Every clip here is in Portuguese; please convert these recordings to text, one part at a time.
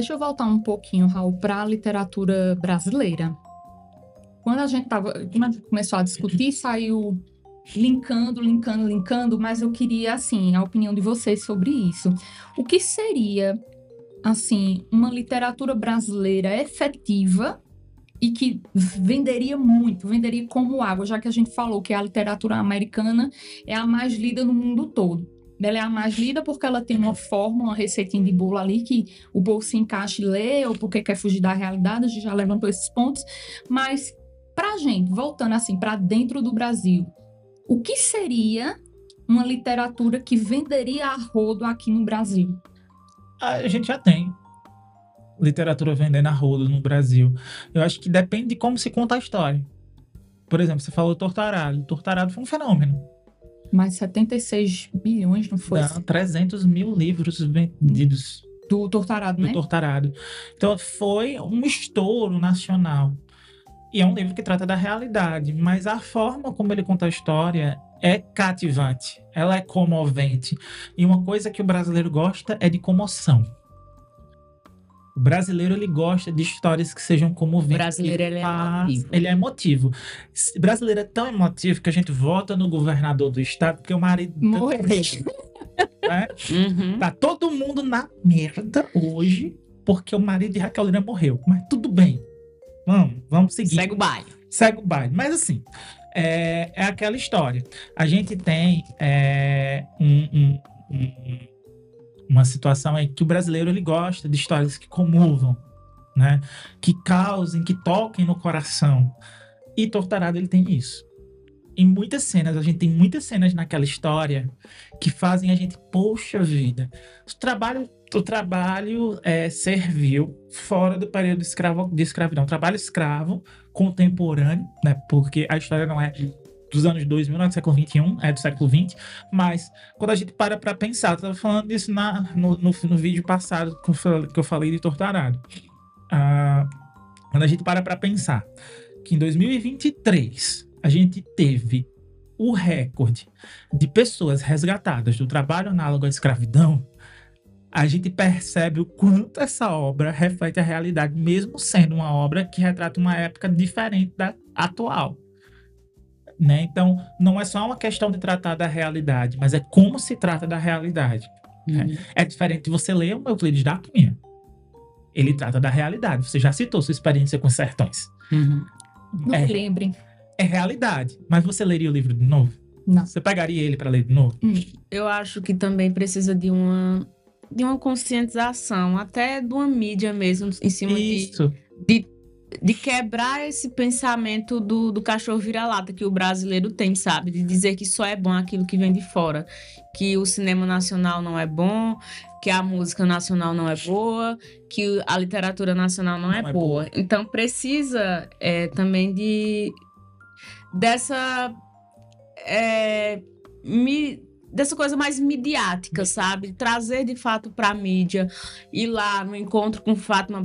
Deixa eu voltar um pouquinho, Raul, para a literatura brasileira. Quando a gente tava, começou a discutir, saiu linkando, linkando, linkando, mas eu queria assim a opinião de vocês sobre isso. O que seria assim uma literatura brasileira efetiva e que venderia muito, venderia como água, já que a gente falou que a literatura americana é a mais lida no mundo todo. Ela é a mais lida porque ela tem uma forma, uma receitinha de bolo ali que o bolso se encaixa e lê, ou porque quer fugir da realidade, a gente já levantou esses pontos. Mas, para a gente, voltando assim para dentro do Brasil, o que seria uma literatura que venderia a rodo aqui no Brasil? A gente já tem literatura vendendo a rodo no Brasil. Eu acho que depende de como se conta a história. Por exemplo, você falou Tortarado. Tortarado foi um fenômeno. Mas 76 bilhões, não foi? Não, 300 mil livros vendidos. Do Tortarado, do né? Do Tortarado. Então foi um estouro nacional. E é um livro que trata da realidade, mas a forma como ele conta a história é cativante, ela é comovente. E uma coisa que o brasileiro gosta é de comoção. Brasileiro ele gosta de histórias que sejam comoventes. Brasileiro ele, é emotivo. Ele é emotivo. Brasileiro é tão emotivo que a gente vota no governador do estado porque o marido morreu. Né? Uhum. Tá todo mundo na merda hoje porque o marido de Raquel Lira morreu. Mas tudo bem. Vamos, vamos seguir. Segue o baile. Segue o baile. Mas assim, é, é aquela história. A gente tem é, um, um, um uma situação em que o brasileiro ele gosta de histórias que comovam, né? Que causem, que toquem no coração. E Tortarado ele tem isso. Em muitas cenas, a gente tem muitas cenas naquela história que fazem a gente, poxa vida, o trabalho, o trabalho é, serviu fora do período de, escravo, de escravidão. Trabalho escravo contemporâneo, né? Porque a história não é dos anos 2000, não é do século 21, é do século 20, mas quando a gente para para pensar, eu tava falando disso na, no, no, no vídeo passado que eu falei de Tortarado. Ah, quando a gente para para pensar que em 2023 a gente teve o recorde de pessoas resgatadas do trabalho análogo à escravidão, a gente percebe o quanto essa obra reflete a realidade, mesmo sendo uma obra que retrata uma época diferente da atual. Né? Então, não é só uma questão de tratar da realidade, mas é como se trata da realidade. Né? Uhum. É diferente de você ler o Euclides da Cunha. Ele trata da realidade. Você já citou sua experiência com sertões. Uhum. Não é, lembre. É realidade. Mas você leria o livro de novo? Não. Você pegaria ele para ler de novo? Hum. Eu acho que também precisa de uma de uma conscientização, até de uma mídia mesmo, em cima Isso. de, de de quebrar esse pensamento do, do cachorro vira-lata que o brasileiro tem, sabe? De dizer que só é bom aquilo que vem de fora. Que o cinema nacional não é bom, que a música nacional não é boa, que a literatura nacional não, é não é, é boa. boa. Então precisa é, também de dessa. É, mi, dessa coisa mais midiática, sabe? Trazer de fato para a mídia, ir lá no encontro com Fátima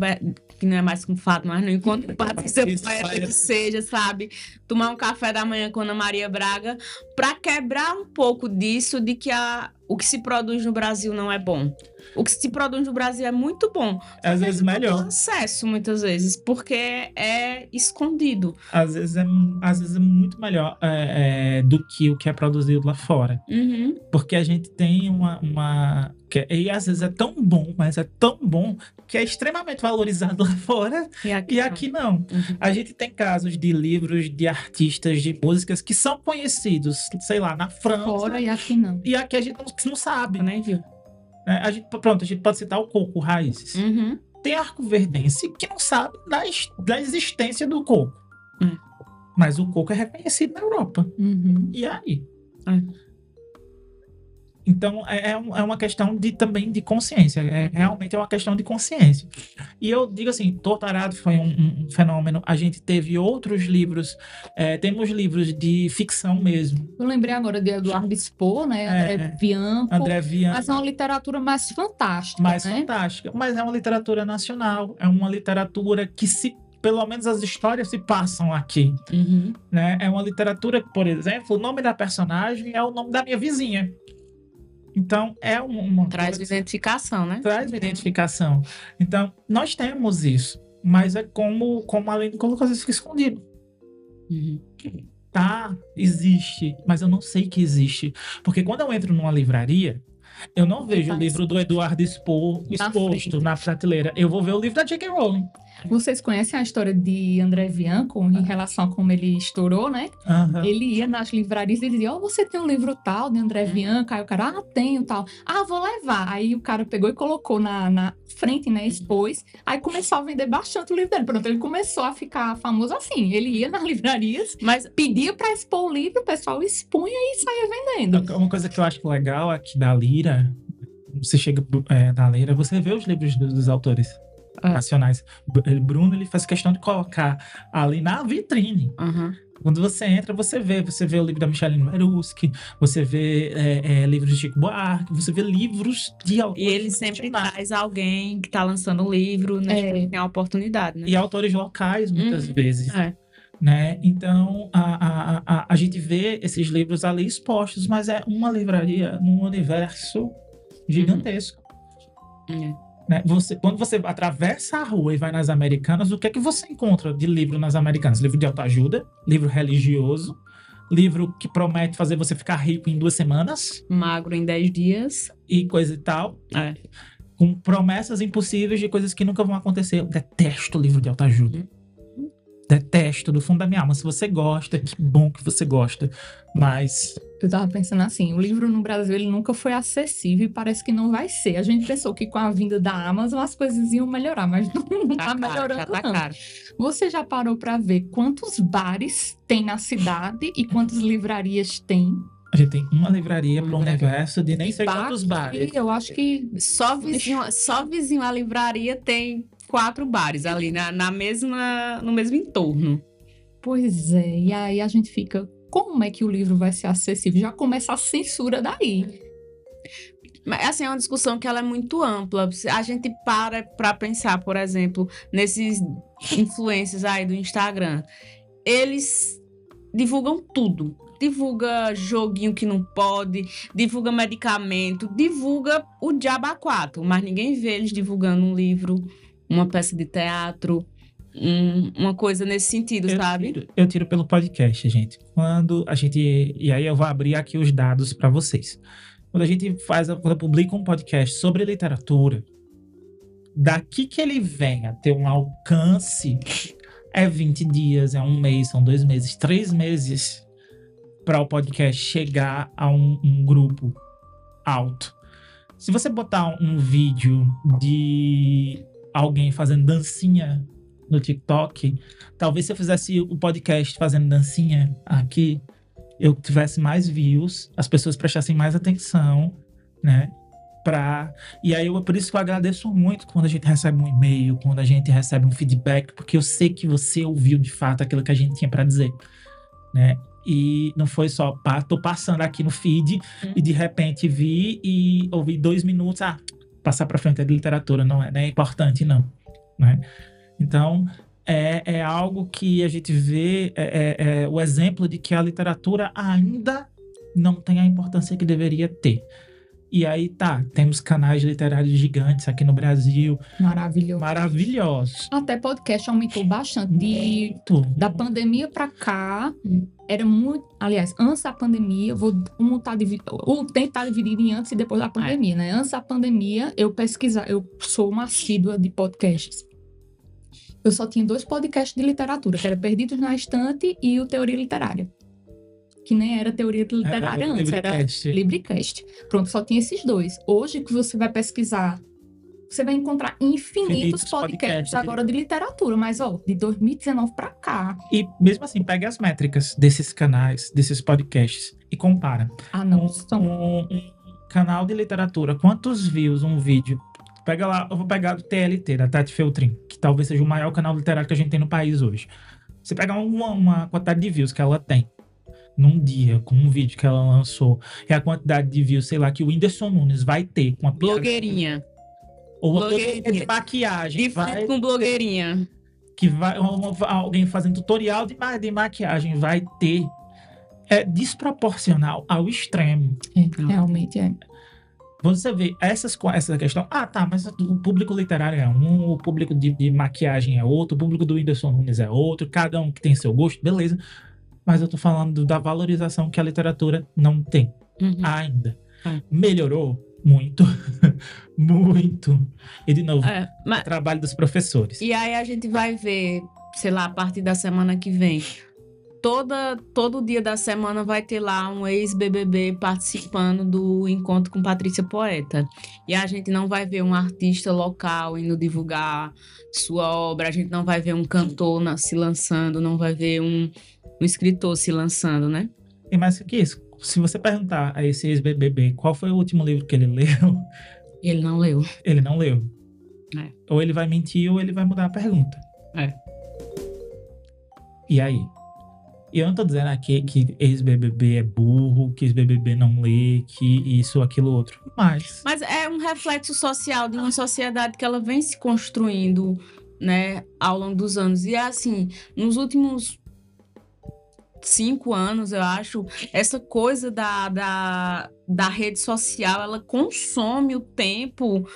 que não é mais com fato, mas no encontro com Patrícia Poeta que seja, sabe? Tomar um café da manhã com Ana Maria Braga, para quebrar um pouco disso de que a, o que se produz no Brasil não é bom. O que se produz no Brasil é muito bom. Às vezes melhor. acesso, muitas vezes, porque é escondido. Às vezes é, às vezes é muito melhor é, é, do que o que é produzido lá fora. Uhum. Porque a gente tem uma, uma que, e às vezes é tão bom, mas é tão bom que é extremamente valorizado lá fora e aqui, e aqui não. Uhum. A gente tem casos de livros de artistas de músicas que são conhecidos, sei lá, na França. Fora e aqui não. E aqui a gente não, não sabe. nem viu. É, a gente, pronto, a gente pode citar o coco, raízes. Uhum. Tem arco verdense que não sabe da, da existência do coco. Uhum. Mas o coco é reconhecido na Europa. Uhum. E aí? É. Então, é, é, é uma questão de, também de consciência. É, realmente é uma questão de consciência. E eu digo assim, Tortarado foi um, um fenômeno. A gente teve outros livros. É, temos livros de ficção mesmo. Eu lembrei agora de Eduardo Spohr, né? É, André Bianco. André Bianco. Mas é uma literatura mais fantástica, Mais né? fantástica. Mas é uma literatura nacional. É uma literatura que se pelo menos as histórias se passam aqui. Uhum. Né? É uma literatura que, por exemplo, o nome da personagem é o nome da minha vizinha. Então, é um- uma Traz coisa- identificação, né? traz identificação. Então, nós temos isso, mas é como, como além de colocou, às vezes fica escondido. Uhum. Tá, existe, mas eu não sei que existe. Porque quando eu entro numa livraria, eu não vejo o livro do Eduardo expo- Na exposto frente. na prateleira. Eu vou ver o livro da J.K. Rowling. Vocês conhecem a história de André Bianco em relação a como ele estourou, né? Aham. Ele ia nas livrarias e dizia: Ó, você tem um livro tal de André Bianco? Aí o cara, ah, tenho tal. Ah, vou levar. Aí o cara pegou e colocou na, na frente, né? Expôs. Aí começou a vender bastante o livro dele. Pronto, ele começou a ficar famoso assim. Ele ia nas livrarias, Mas pedia pra expor o livro, o pessoal expunha e saía vendendo. Uma coisa que eu acho legal aqui da Lira, você chega é, na Lira, você vê os livros dos, dos autores Ah. nacionais. Ele- Bruno, ele faz questão de colocar ali na vitrine. Aham. Quando você entra, você vê, você vê o livro da Micheline Maruski, você vê é, é, livros de Chico Buarque, você vê livros de E autores ele sempre traz alguém que tá lançando um livro, né? É. Tem a oportunidade, né? e autores locais, muitas Uhum. vezes. É. Né? Então, a, a, a, a gente vê esses livros ali expostos, mas é uma livraria num universo gigantesco. É. né? Você, quando você atravessa a rua e vai nas Americanas, o que é que você encontra de livro nas Americanas? Livro de autoajuda, livro religioso, livro que promete fazer você ficar rico em duas semanas Magro em 10 dias. e coisa e tal, É. com promessas impossíveis de coisas que nunca vão acontecer. Eu detesto livro de autoajuda. Detesto do fundo da minha alma. Se você gosta, que bom que você gosta. Mas Eu tava pensando assim, o livro no Brasil ele nunca foi acessível e parece que não vai ser. A gente pensou que com a vinda da Amazon as coisas iam melhorar, mas não, não tá, Tá caro, melhorando já tá não. caro. Você já parou pra ver quantos bares tem na cidade e quantas livrarias tem? a gente tem uma livraria para um universo de nem sei quantos bares. Eu acho que Só vizinho, só vizinho à livraria tem quatro bares ali na, na mesma, no mesmo entorno. Pois é, e aí a gente fica, como é que o livro vai ser acessível? Já começa a censura daí. Mas assim, é uma discussão que ela é muito ampla. A gente para para pensar, por exemplo, nesses influencers aí do Instagram. Eles divulgam tudo. Divulga joguinho que não pode, divulga medicamento, divulga o diabo a quatro, mas ninguém vê eles divulgando um livro, uma peça de teatro, um- uma coisa nesse sentido, Eu sabe? tiro, eu tiro pelo podcast, gente. Quando a gente. E aí eu vou abrir aqui os dados para vocês. Quando a gente faz, quando eu publico um podcast sobre literatura, daqui que ele venha ter um alcance é 20 dias, é um mês, são dois meses, três meses para o podcast chegar a um, um grupo alto. Se você botar um vídeo de alguém fazendo dancinha no TikTok, talvez se eu fizesse o podcast fazendo dancinha aqui, eu tivesse mais views, as pessoas prestassem mais atenção, né? Pra... E aí, eu, por isso que eu agradeço muito quando a gente recebe um e-mail, quando a gente recebe um feedback, porque eu sei que você ouviu de fato aquilo que a gente tinha para dizer, né? E não foi só, pá, tô passando aqui no feed e de repente vi e ouvi dois minutos, ah, passar para frente é literatura, não é, não é importante, não, né? Então, é, é algo que a gente vê é, é, é o exemplo de que a literatura ainda não tem a importância que deveria ter. E aí tá, temos canais literários gigantes aqui no Brasil, Maravilhoso. maravilhosos. Até podcast aumentou bastante. De, da pandemia pra cá, era muito. Aliás, antes da pandemia, eu vou montar, divi- ou tentar dividir em antes e depois da pandemia, né? Antes da pandemia, eu pesquisar, eu sou uma assídua de podcasts. Eu só tinha dois podcasts de literatura, que era Perdidos na Estante e o Teoria Literária. Que nem era teoria literária É, é, antes, era Libricast. Librecast. Pronto, só tinha esses dois. Hoje que você vai pesquisar, você vai encontrar infinitos, Infinitos podcasts, podcasts. agora de literatura, mas ó, de 2019 pra cá. E mesmo assim, pega as métricas desses canais, desses podcasts e compara. Ah, não, um, são um- um canal de literatura, quantos views um vídeo? Pega lá, eu vou pegar do TLT, da Tati Feltrin, que talvez seja o maior canal literário que a gente tem no país hoje. Você pega uma, uma quantidade de views que ela tem num dia, com um vídeo que ela lançou, e a quantidade de views, sei lá, que o Whindersson Nunes vai ter com a Blogueirinha. ou uma blogueirinha. blogueirinha de maquiagem, De frente vai, com blogueirinha. que vai uma- alguém fazendo tutorial de, de maquiagem vai ter é desproporcional ao extremo. É, realmente é. você vê essas, essa questão. Ah, tá, mas o público literário é um, o público de, de maquiagem é outro, o público do Whindersson Nunes é outro, cada um que tem seu gosto, beleza. Mas eu tô falando da valorização que a literatura não tem Uhum. ainda. É. Melhorou muito, muito. E de novo, É, mas- trabalho dos professores. E aí a gente vai ver, sei lá, a partir da semana que vem. Toda, todo dia da semana vai ter lá um ex-BBB participando do encontro com Patrícia Poeta. E a gente não vai ver um artista local indo divulgar sua obra, a gente não vai ver um cantor na- se lançando, não vai ver um, um escritor se lançando, né? E mais que isso, se você perguntar a esse ex-BBB qual foi o último livro que ele leu, Ele não leu. ele não leu. É. Ou ele vai mentir ou ele vai mudar a pergunta. É. E aí? E eu não tô dizendo aqui que ex-BBB é burro, que ex-BBB não lê, que isso, aquilo, outro. Mas, Mas é um reflexo social de uma sociedade que ela vem se construindo, né, ao longo dos anos. E é assim, nos últimos cinco anos, eu acho, essa coisa da, da, da rede social, ela consome o tempo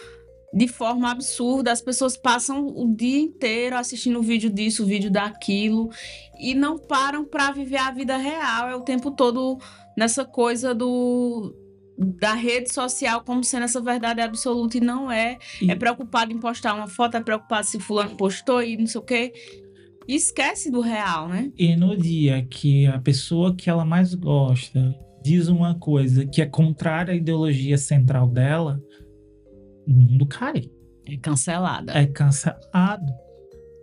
de forma absurda. As pessoas passam o dia inteiro assistindo vídeo disso, vídeo daquilo, e não param para viver a vida real. É o tempo todo nessa coisa do da rede social como sendo essa verdade absoluta e não é. E- É preocupado em postar uma foto, é preocupado se fulano postou e não sei o quê. E esquece do real, né? e no dia que a pessoa que ela mais gosta diz uma coisa que é contrária à ideologia central dela, o mundo cai. É cancelada. É cancelado.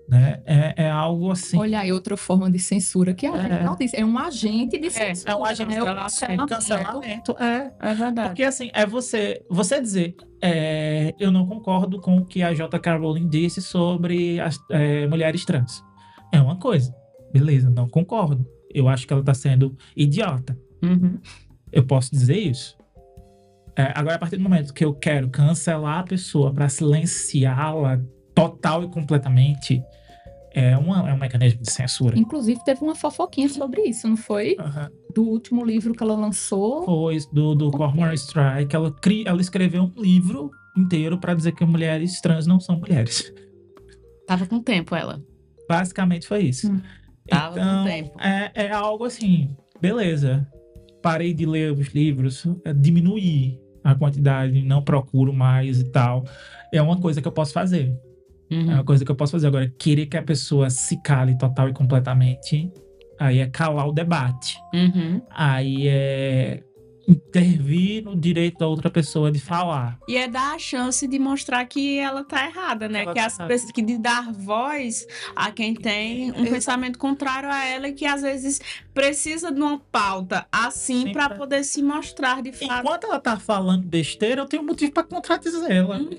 Né? É, é algo assim. Olha aí outra forma de censura que a É. gente não disse. É um agente de censura. É um agente é um de cancelamento. cancelamento. É. É verdade. Porque assim, é você, você dizer, é, eu não concordo com o que a J.K. Rowling disse sobre as é, mulheres trans. É uma coisa. Beleza, não concordo. Eu acho que ela tá sendo idiota. Uhum. Eu posso dizer isso. É, agora, a partir do momento que eu quero cancelar a pessoa para silenciá-la total e completamente, é, uma, é um mecanismo de censura. Inclusive, teve uma fofoquinha sobre isso, não foi? Aham. Do último livro que ela lançou. Foi do, do Cormoran Strike. Ela, cri, ela escreveu um livro inteiro para dizer que mulheres trans não são mulheres. Tava com tempo ela. Basicamente foi isso. Hum. Tava com então, tempo. É, é algo assim, beleza. Parei de ler os livros, é, diminuí a quantidade, não procuro mais e tal. É uma coisa que eu posso fazer. É Uhum. uma coisa que eu posso fazer. Agora, querer que a pessoa se cale total e completamente, aí é calar o debate. Uhum. Aí é intervir no direito da outra pessoa de falar. E é dar a chance de mostrar que ela tá errada, né? Ela que tá as pessoas que de dar voz a quem tem um pensamento contrário a ela e que às vezes precisa de uma pauta assim Sim, para pra- poder se mostrar de fato. Enquanto ela tá falando besteira, eu tenho motivo para contradizê-la. Uhum.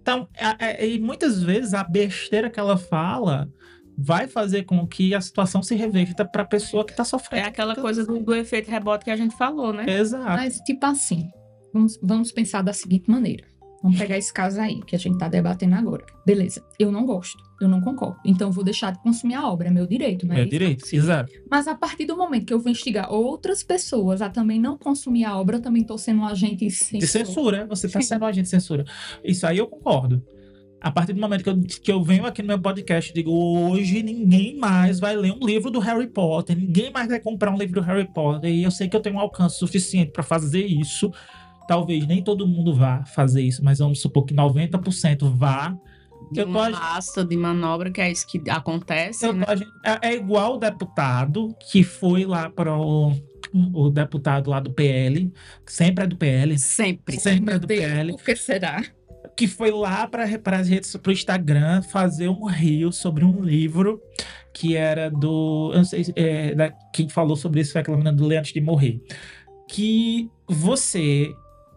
Então, é- é- e muitas vezes a besteira que ela fala vai fazer com que a situação se reverta para a pessoa que tá É sofrendo. aquela coisa do, do efeito rebote que a gente falou, né? Exato. Mas, tipo assim, vamos, vamos pensar da seguinte maneira. Vamos pegar esse caso aí, que a gente tá debatendo agora. Beleza, eu não gosto, eu não concordo. Então, eu vou deixar de consumir a obra, é meu direito, não é? Meu direito, exato. Mas a partir do momento que eu vou instigar outras pessoas a também não consumir a obra, eu também tô sendo um agente De censor. censura, você tá Sim. sendo um agente de censura. Isso aí eu concordo. A partir do momento que eu, que eu venho aqui no meu podcast e digo, hoje ninguém mais vai ler um livro do Harry Potter, ninguém mais vai comprar um livro do Harry Potter, e eu sei que eu tenho um alcance suficiente para fazer isso. Talvez nem todo mundo vá fazer isso, mas vamos supor que 90% vá. De Eu tô uma rasta de manobra, que é isso que acontece, né? tô é, é igual o deputado que foi lá para o, o deputado lá do PL, sempre é do PL, Sempre. sempre é do Deus, PL. por que será? Que foi lá para as redes pro Instagram fazer um reel sobre um livro que era do eu não sei se- é, da, quem falou sobre isso foi aquela menina do Ler Antes de Morrer. Que você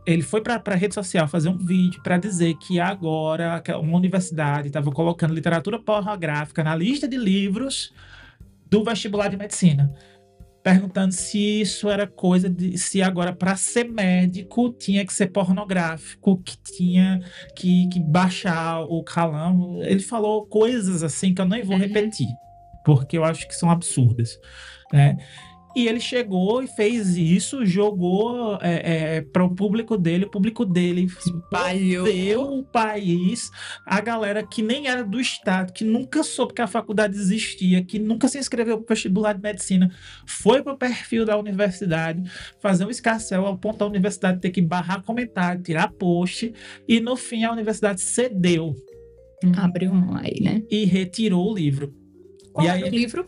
ele foi para a rede social fazer um vídeo para dizer que agora que uma universidade estava colocando literatura pornográfica na lista de livros do vestibular de medicina perguntando se isso era coisa de se agora para ser médico tinha que ser pornográfico que tinha que, que baixar o calão. Ele falou coisas assim que eu nem vou Uhum. repetir, porque eu acho que são absurdas, né? E ele chegou e fez isso, jogou é, é, para o público dele, o público dele Espalhou. deu o país, a galera que nem era do estado, que nunca soube que a faculdade existia, que nunca se inscreveu para o vestibular de medicina, foi para o perfil da universidade, fazer um escarcel ao ponto da universidade ter que barrar comentário, tirar post, e no fim a universidade cedeu Abriu mão aí, né? e retirou o livro. Qual E é aí- o livro?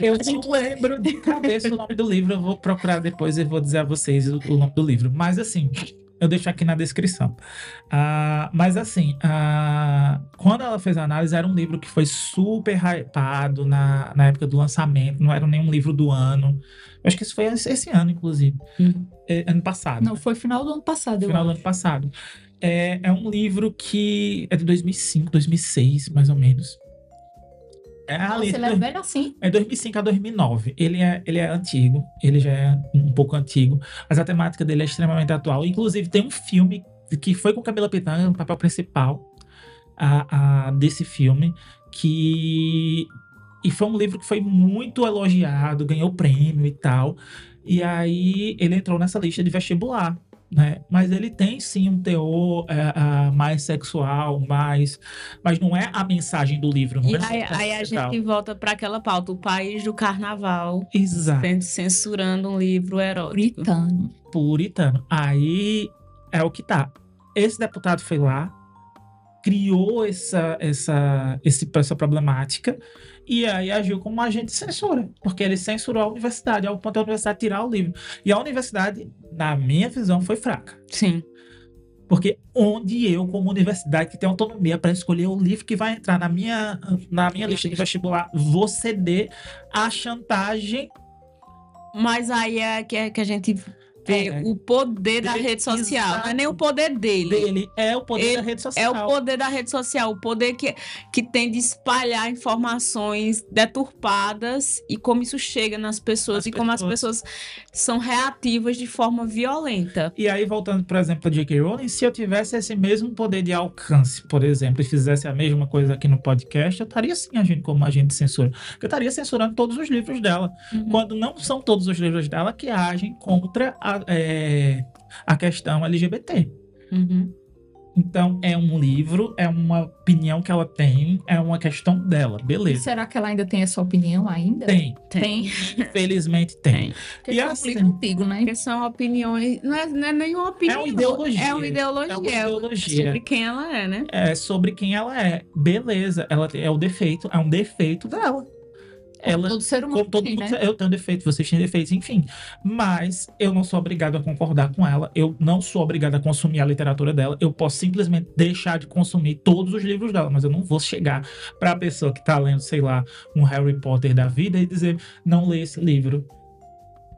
Eu não lembro de cabeça o nome do livro, eu vou procurar depois e vou dizer a vocês o, o nome do livro. Mas assim, eu deixo aqui na descrição. Ah, mas assim, ah, quando ela fez a análise, era um livro que foi super hypado na, na época do lançamento, não era nenhum livro do ano. Eu acho que isso foi esse, esse ano, inclusive. Uhum. É, ano passado. Não, foi final do ano passado, final do ano passado. É, é um livro que é de 2005, 2006, mais ou menos. É Nossa, ali, ele é velho assim. é 2005 a 2009. Ele é, ele é antigo, ele já é um pouco antigo, mas a temática dele é extremamente atual. Inclusive, tem um filme que foi com Camila Pitanga no papel principal a, a- desse filme, que. E foi um livro que foi muito elogiado, ganhou prêmio e tal. E aí ele entrou nessa lista de vestibular. Né? Mas ele tem sim um teor é, ah, mais sexual, mais. Mas não é a mensagem do livro. Não E é aí, aí a gente volta para aquela pauta, o país do carnaval, Exato. censurando um livro erótico. Puritano. puritano. Aí é o que tá. Esse deputado foi lá, criou essa, essa, esse, essa problemática e aí agiu como um agente de censura, porque ele censurou a universidade, ao ponto da universidade tirar o livro. E a universidade, na minha visão, foi fraca. Sim. Porque onde eu, como universidade que tem autonomia para escolher o livro que vai entrar na minha, na minha lista de vestibular, vou ceder à chantagem Mas aí é que, é que a gente É. o poder da rede social. Não é nem o poder dele. dele. É o poder Ele- da rede É social. o poder da rede social, o poder que, que tem de espalhar informações deturpadas e como isso chega nas pessoas Nas e como as pessoas. pessoas são reativas de forma violenta. E aí, voltando, por exemplo, a J.K. Rowling, se eu tivesse esse mesmo poder de alcance, por exemplo, e fizesse a mesma coisa aqui no podcast, eu estaria sim agindo como agente de censura. Eu estaria censurando todos os livros dela. Uhum. Quando não são todos os livros dela que agem contra a, é, a questão LGBT. Uhum. Então, é um livro, é uma opinião que ela tem, é uma questão dela. E Beleza. será que ela ainda tem essa opinião ainda? Tem, Tem. infelizmente tem. Tem. Porque E é um assim- livro antigo, né? Porque são opiniões. Não é, não é nenhuma opinião. ideologia. É uma ideologia. É uma é ideologia. Sobre quem ela é, né? é sobre quem ela é. Beleza, ela é o defeito, é um defeito dela. Ela, Todo ser humano como todo tem, mundo, né? eu tenho defeito, vocês têm defeitos, enfim. Mas eu não sou obrigado a concordar com ela, eu não sou obrigado a consumir a literatura dela. Eu posso simplesmente deixar de consumir todos os livros dela, mas eu não vou chegar para a pessoa que tá lendo, sei lá, um Harry Potter da vida e dizer, não lê esse livro.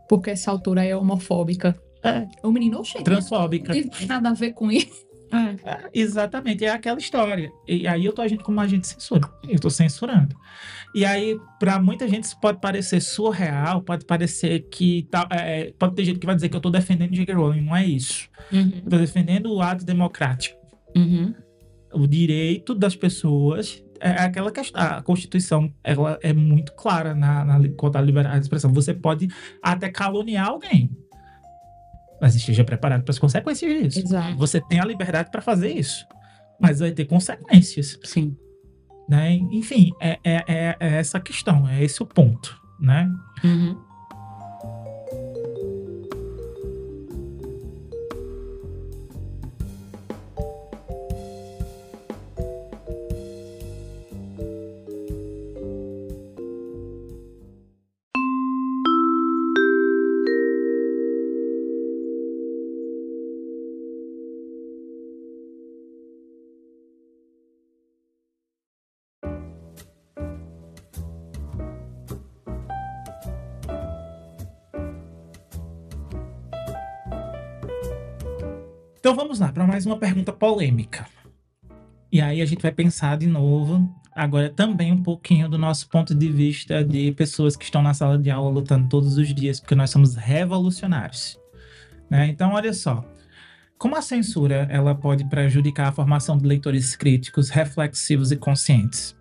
Porque essa autora é homofóbica. É, O menino, oxe, transfóbica. não tem nada a ver com isso. É. É, exatamente, é aquela história. E aí eu tô agindo como agente de censura. Eu tô censurando. E aí, pra muita gente, isso pode parecer surreal, pode parecer que. Tá, é, pode ter gente que vai dizer que eu tô defendendo J.K. Rowling. Não é isso. Uhum. Eu tô defendendo o ato democrático. Uhum. O direito das pessoas. É aquela questão. A Constituição ela é muito clara na, na, quanto à liberdade de expressão. Você pode até caluniar alguém. Mas esteja preparado para as consequências disso. Exato. Você tem a liberdade para fazer isso, mas vai ter consequências, Sim. né? Enfim, é, é, é- é essa a questão, é esse o ponto, né? Uhum. Então vamos lá para mais uma pergunta polêmica. E aí a gente vai pensar de novo, agora também um pouquinho do nosso ponto de vista de pessoas que estão na sala de aula lutando todos os dias, porque nós somos revolucionários. Né? Então, olha só. Como a censura ela pode prejudicar a formação de leitores críticos, reflexivos e conscientes?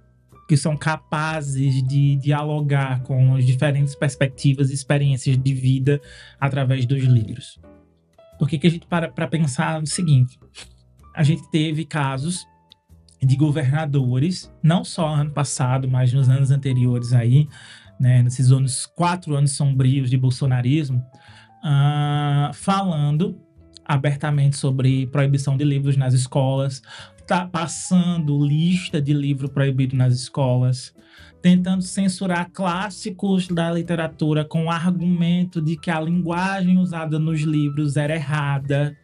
que são capazes de dialogar com as diferentes perspectivas e experiências de vida através dos livros. Por que, que a gente para para pensar no seguinte? A gente teve casos de governadores, não só ano passado, mas nos anos anteriores aí, né, nesses anos, quatro anos sombrios de bolsonarismo, uh, falando abertamente sobre proibição de livros nas escolas, tá passando lista de livro proibido nas escolas, tentando censurar clássicos da literatura com o argumento de que a linguagem usada nos livros era errada.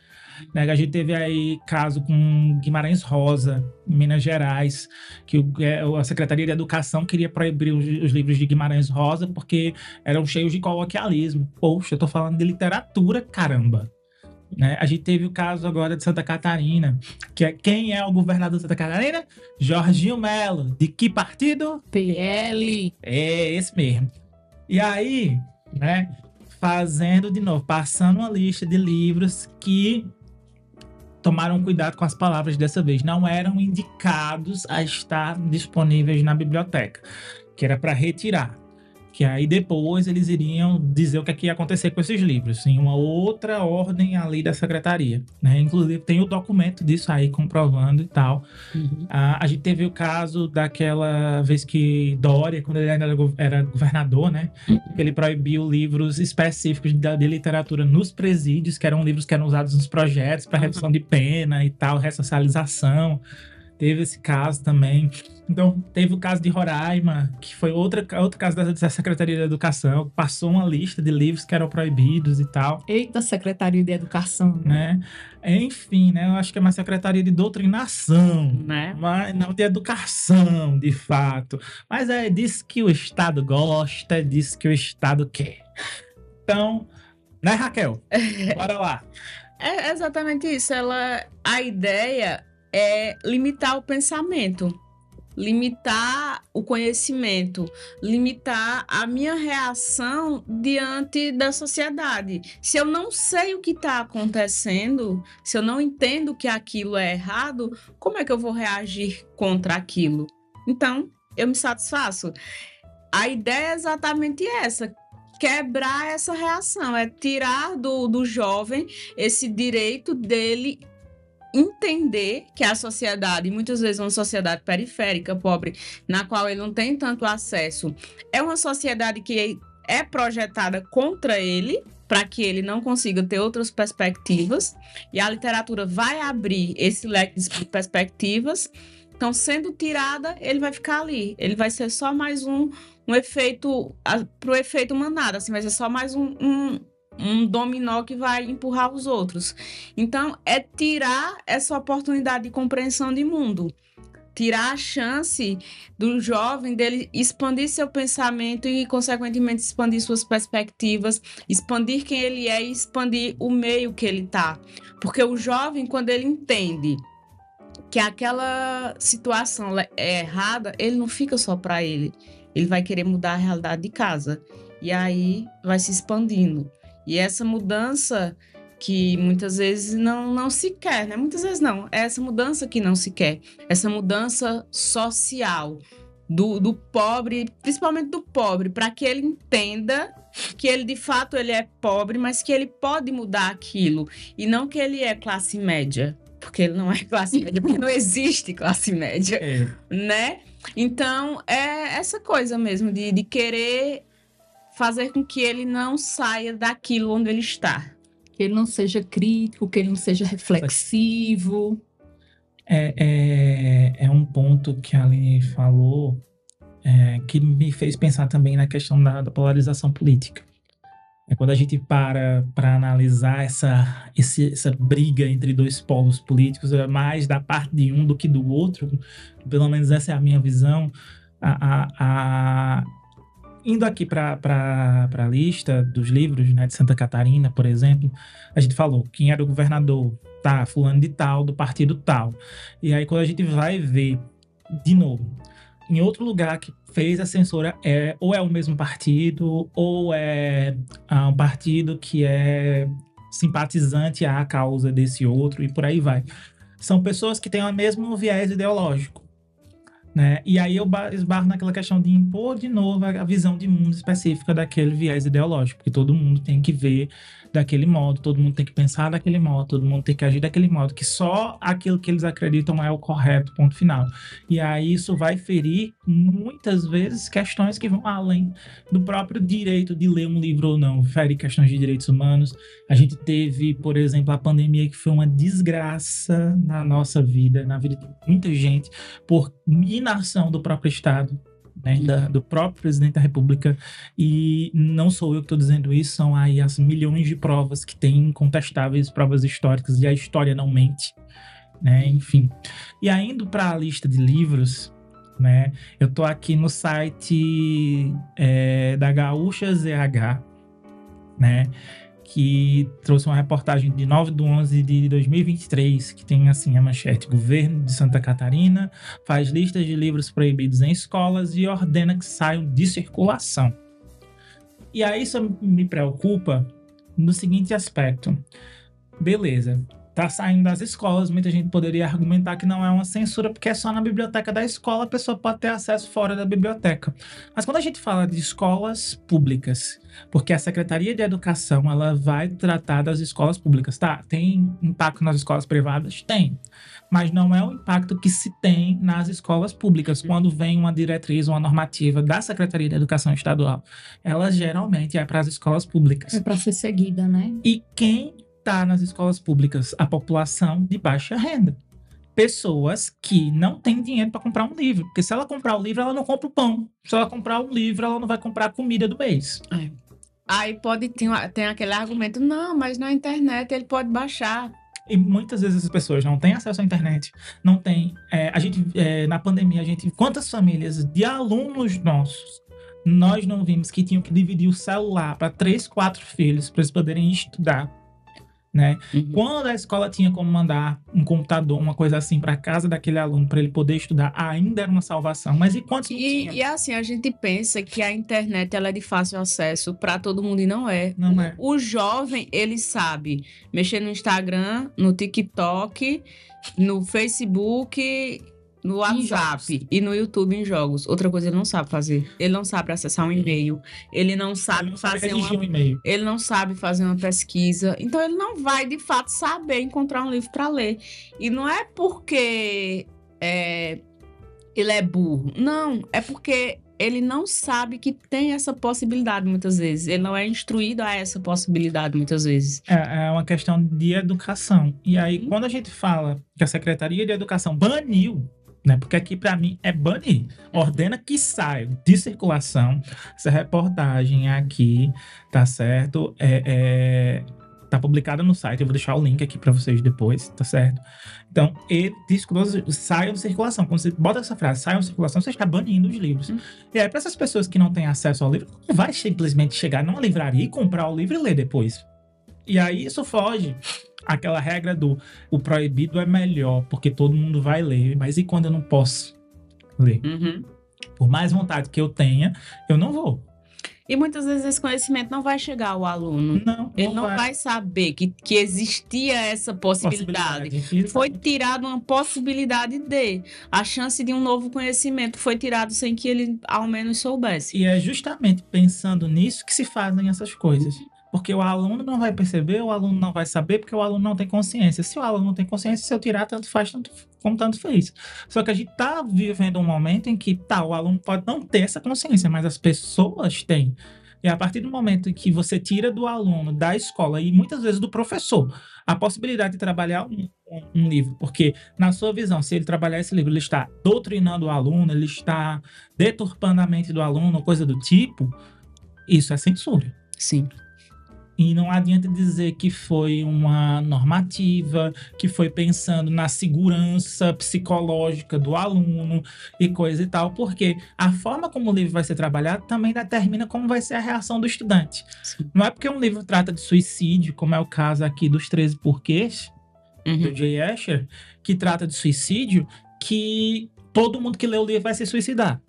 Né? A gente teve aí caso com Guimarães Rosa, em Minas Gerais, que é, a Secretaria de Educação queria proibir os, os livros de Guimarães Rosa porque eram cheios de coloquialismo. Poxa, eu tô falando de literatura, caramba. Né? A gente teve o caso agora de Santa Catarina, que é quem é o governador de Santa Catarina? Jorginho Melo. De que partido? PL. É esse mesmo. E aí, né, fazendo de novo, passando uma lista de livros que tomaram cuidado com as palavras dessa vez, não eram indicados a estar disponíveis na biblioteca, que era para retirar que aí depois eles iriam dizer o que, é que ia acontecer com esses livros, em uma outra ordem ali da secretaria, né? Inclusive tem o documento disso aí comprovando e tal. Uhum. Ah, a gente teve o caso daquela vez que Dória, quando ele ainda era governador, né? Uhum. Ele proibiu livros específicos de, de, literatura nos presídios, que eram livros que eram usados nos projetos para redução uhum. de pena e tal, ressocialização. Teve esse caso também. Então, teve o caso de Roraima, que foi outra, outro caso da, Secretaria de Educação, passou uma lista de livros que eram proibidos e tal. Eita, Secretaria de Educação. Né? Enfim, né? Eu acho que é uma Secretaria de Doutrinação, né? Mas não de educação, de fato. Mas é disso que o Estado gosta, é disso que o Estado quer. Então, né, Raquel? Bora lá. É exatamente isso. Ela, a ideia é limitar o pensamento, limitar o conhecimento, limitar a minha reação diante da sociedade. Se eu não sei o que está acontecendo, se eu não entendo que aquilo é errado, como é que eu vou reagir contra aquilo? Então, eu me satisfaço. A ideia é exatamente essa: quebrar essa reação, é tirar do, do jovem esse direito dele entender que a sociedade, muitas vezes uma sociedade periférica, pobre, na qual ele não tem tanto acesso, é uma sociedade que é projetada contra ele, para que ele não consiga ter outras perspectivas, e a literatura vai abrir esse leque de perspectivas. Então, sendo tirada, ele vai ficar ali. Ele vai ser só mais um, um efeito, para o efeito manada, assim, vai ser só mais um, um um dominó que vai empurrar os outros. Então, é tirar essa oportunidade de compreensão de mundo. Tirar a chance do jovem dele expandir seu pensamento e, consequentemente, expandir suas perspectivas, expandir quem ele é e expandir o meio que ele está. Porque o jovem, quando ele entende que aquela situação é errada, ele não fica só para ele. Ele vai querer mudar a realidade de casa. E aí vai se expandindo. E essa mudança que muitas vezes não, não se quer, né? Muitas vezes não. É essa mudança que não se quer. Essa mudança social do, do pobre, principalmente do pobre, para que ele entenda que ele de fato ele é pobre, mas que ele pode mudar aquilo e não que ele é classe média, porque ele não é classe média, porque não existe classe média, é. né? Então é essa coisa mesmo de, de querer fazer com que ele não saia daquilo onde ele está. Que ele não seja crítico, que ele não seja reflexivo. É, é, é um ponto que a Aline falou é, que me fez pensar também na questão da, da polarização política. É quando a gente para para analisar essa, esse, essa briga entre dois polos políticos, é mais da parte de um do que do outro, pelo menos essa é a minha visão, a, a, a indo aqui para a lista dos livros né, de Santa Catarina, por exemplo, a gente falou quem era o governador, tá, fulano de tal, do partido tal. E aí quando a gente vai ver, de novo, em outro lugar que fez a censura, é, ou é o mesmo partido, ou é ah, um partido que é simpatizante à causa desse outro, e por aí vai. São pessoas que têm o mesmo viés ideológico Né? E aí eu ba- esbarro naquela questão de impor de novo a visão de mundo específica daquele viés ideológico, porque todo mundo tem que ver daquele modo, todo mundo tem que pensar daquele modo, todo mundo tem que agir daquele modo, que só aquilo que eles acreditam é o correto, ponto final. E aí isso vai ferir muitas vezes questões que vão além do próprio direito de ler um livro ou não, fere questões de direitos humanos. A gente teve, por exemplo, a pandemia que foi uma desgraça na nossa vida, na vida de muita gente, por inação do próprio Estado. Né, da- do próprio presidente da República, e não sou eu que estou dizendo isso, são aí as milhões de provas que têm incontestáveis provas históricas, e a história não mente, né, enfim. E aí, indo para a lista de livros, né, eu tô aqui no site é, da Gaúcha ZH, né, que trouxe uma reportagem de 9 de 11 de 2023, que tem assim a manchete: Governo de Santa Catarina faz listas de livros proibidos em escolas e ordena que saiam de circulação. E aí isso me preocupa no seguinte aspecto. Beleza, tá saindo das escolas, muita gente poderia argumentar que não é uma censura porque é só na biblioteca da escola a pessoa pode ter acesso fora da biblioteca. Mas quando a gente fala de escolas públicas, porque a Secretaria de Educação ela vai tratar das escolas públicas, tá? Tem impacto nas escolas privadas? Tem. Mas não é o impacto que se tem nas escolas públicas quando vem uma diretriz, uma normativa da Secretaria de Educação Estadual. Ela geralmente é para as escolas públicas. É para ser seguida, né? E quem está nas escolas públicas? A população de baixa renda. Pessoas que não têm dinheiro para comprar um livro. Porque se ela comprar o livro, ela não compra o pão. Se ela comprar um livro, ela não vai comprar a comida do mês. Aí pode ter, tem aquele argumento, não, mas na internet ele pode baixar. E muitas vezes as pessoas não têm acesso à internet, não têm. é, a gente, é, na pandemia, a gente. Quantas famílias de alunos nossos nós não vimos que tinham que dividir o celular para três, quatro filhos para eles poderem estudar? Né? Quando a escola tinha como mandar um computador, uma coisa assim, para casa daquele aluno para ele poder estudar, ainda era uma salvação. Mas e quantos E, e assim, a gente pensa que a internet ela é de fácil acesso para todo mundo e não é. Não é. O jovem, ele sabe mexer no Instagram, no TikTok, no Facebook, no WhatsApp e no YouTube em jogos. Outra coisa ele não sabe fazer. Ele não sabe acessar um e-mail. Ele não sabe Ele não sabe fazer redigir uma um e-mail. ele não sabe fazer uma pesquisa, então ele não vai de fato saber encontrar um livro para ler. E não é porque é, ele é burro, não, é porque ele não sabe que tem essa possibilidade muitas vezes. Ele não é instruído a essa possibilidade muitas vezes. É, é uma questão de educação. E aí, Uhum. quando a gente fala que a Secretaria de Educação baniu, né? Porque aqui para mim é banir, ordena que saia de circulação essa reportagem aqui, tá certo? É, é, tá publicada no site. Eu vou deixar o link aqui para vocês depois, tá certo? Então, ele diz que todos saiam de circulação. Quando você bota essa frase, saiam de circulação, você está banindo os livros. Hum. E aí, para essas pessoas que não têm acesso ao livro, não vai simplesmente chegar numa livraria e comprar o livro e ler depois. E aí isso foge àquela regra do o proibido é melhor, porque todo mundo vai ler. Mas e quando eu não posso ler? Por mais vontade que eu tenha, eu não vou. E muitas vezes esse conhecimento não vai chegar ao aluno. Não, Ele não vai saber que, que existia essa possibilidade. Possibilidade. Foi tirada uma possibilidade de. A chance de um novo conhecimento foi tirado sem que ele ao menos soubesse. E é justamente pensando nisso que se fazem essas coisas. Porque o aluno não vai perceber, o aluno não vai saber, porque o aluno não tem consciência. Se o aluno não tem consciência, se eu tirar, tanto faz, tanto, como tanto fez. Só que a gente tá vivendo um momento em que, tá, o aluno pode não ter essa consciência, mas as pessoas têm. E a partir do momento em que você tira do aluno, da escola e muitas vezes do professor, a possibilidade de trabalhar um- um livro, porque na sua visão, se ele trabalhar esse livro, ele está doutrinando o aluno, ele está deturpando a mente do aluno, coisa do tipo, isso é censura. Sim. E não adianta dizer que foi uma normativa, que foi pensando na segurança psicológica do aluno e coisa e tal, porque a forma como o livro vai ser trabalhado também determina como vai ser a reação do estudante. Sim. Não é porque um livro trata de suicídio, como é o caso aqui dos 13 porquês, Uhum. do Jay Asher, que trata de suicídio, que todo mundo que lê o livro vai se suicidar.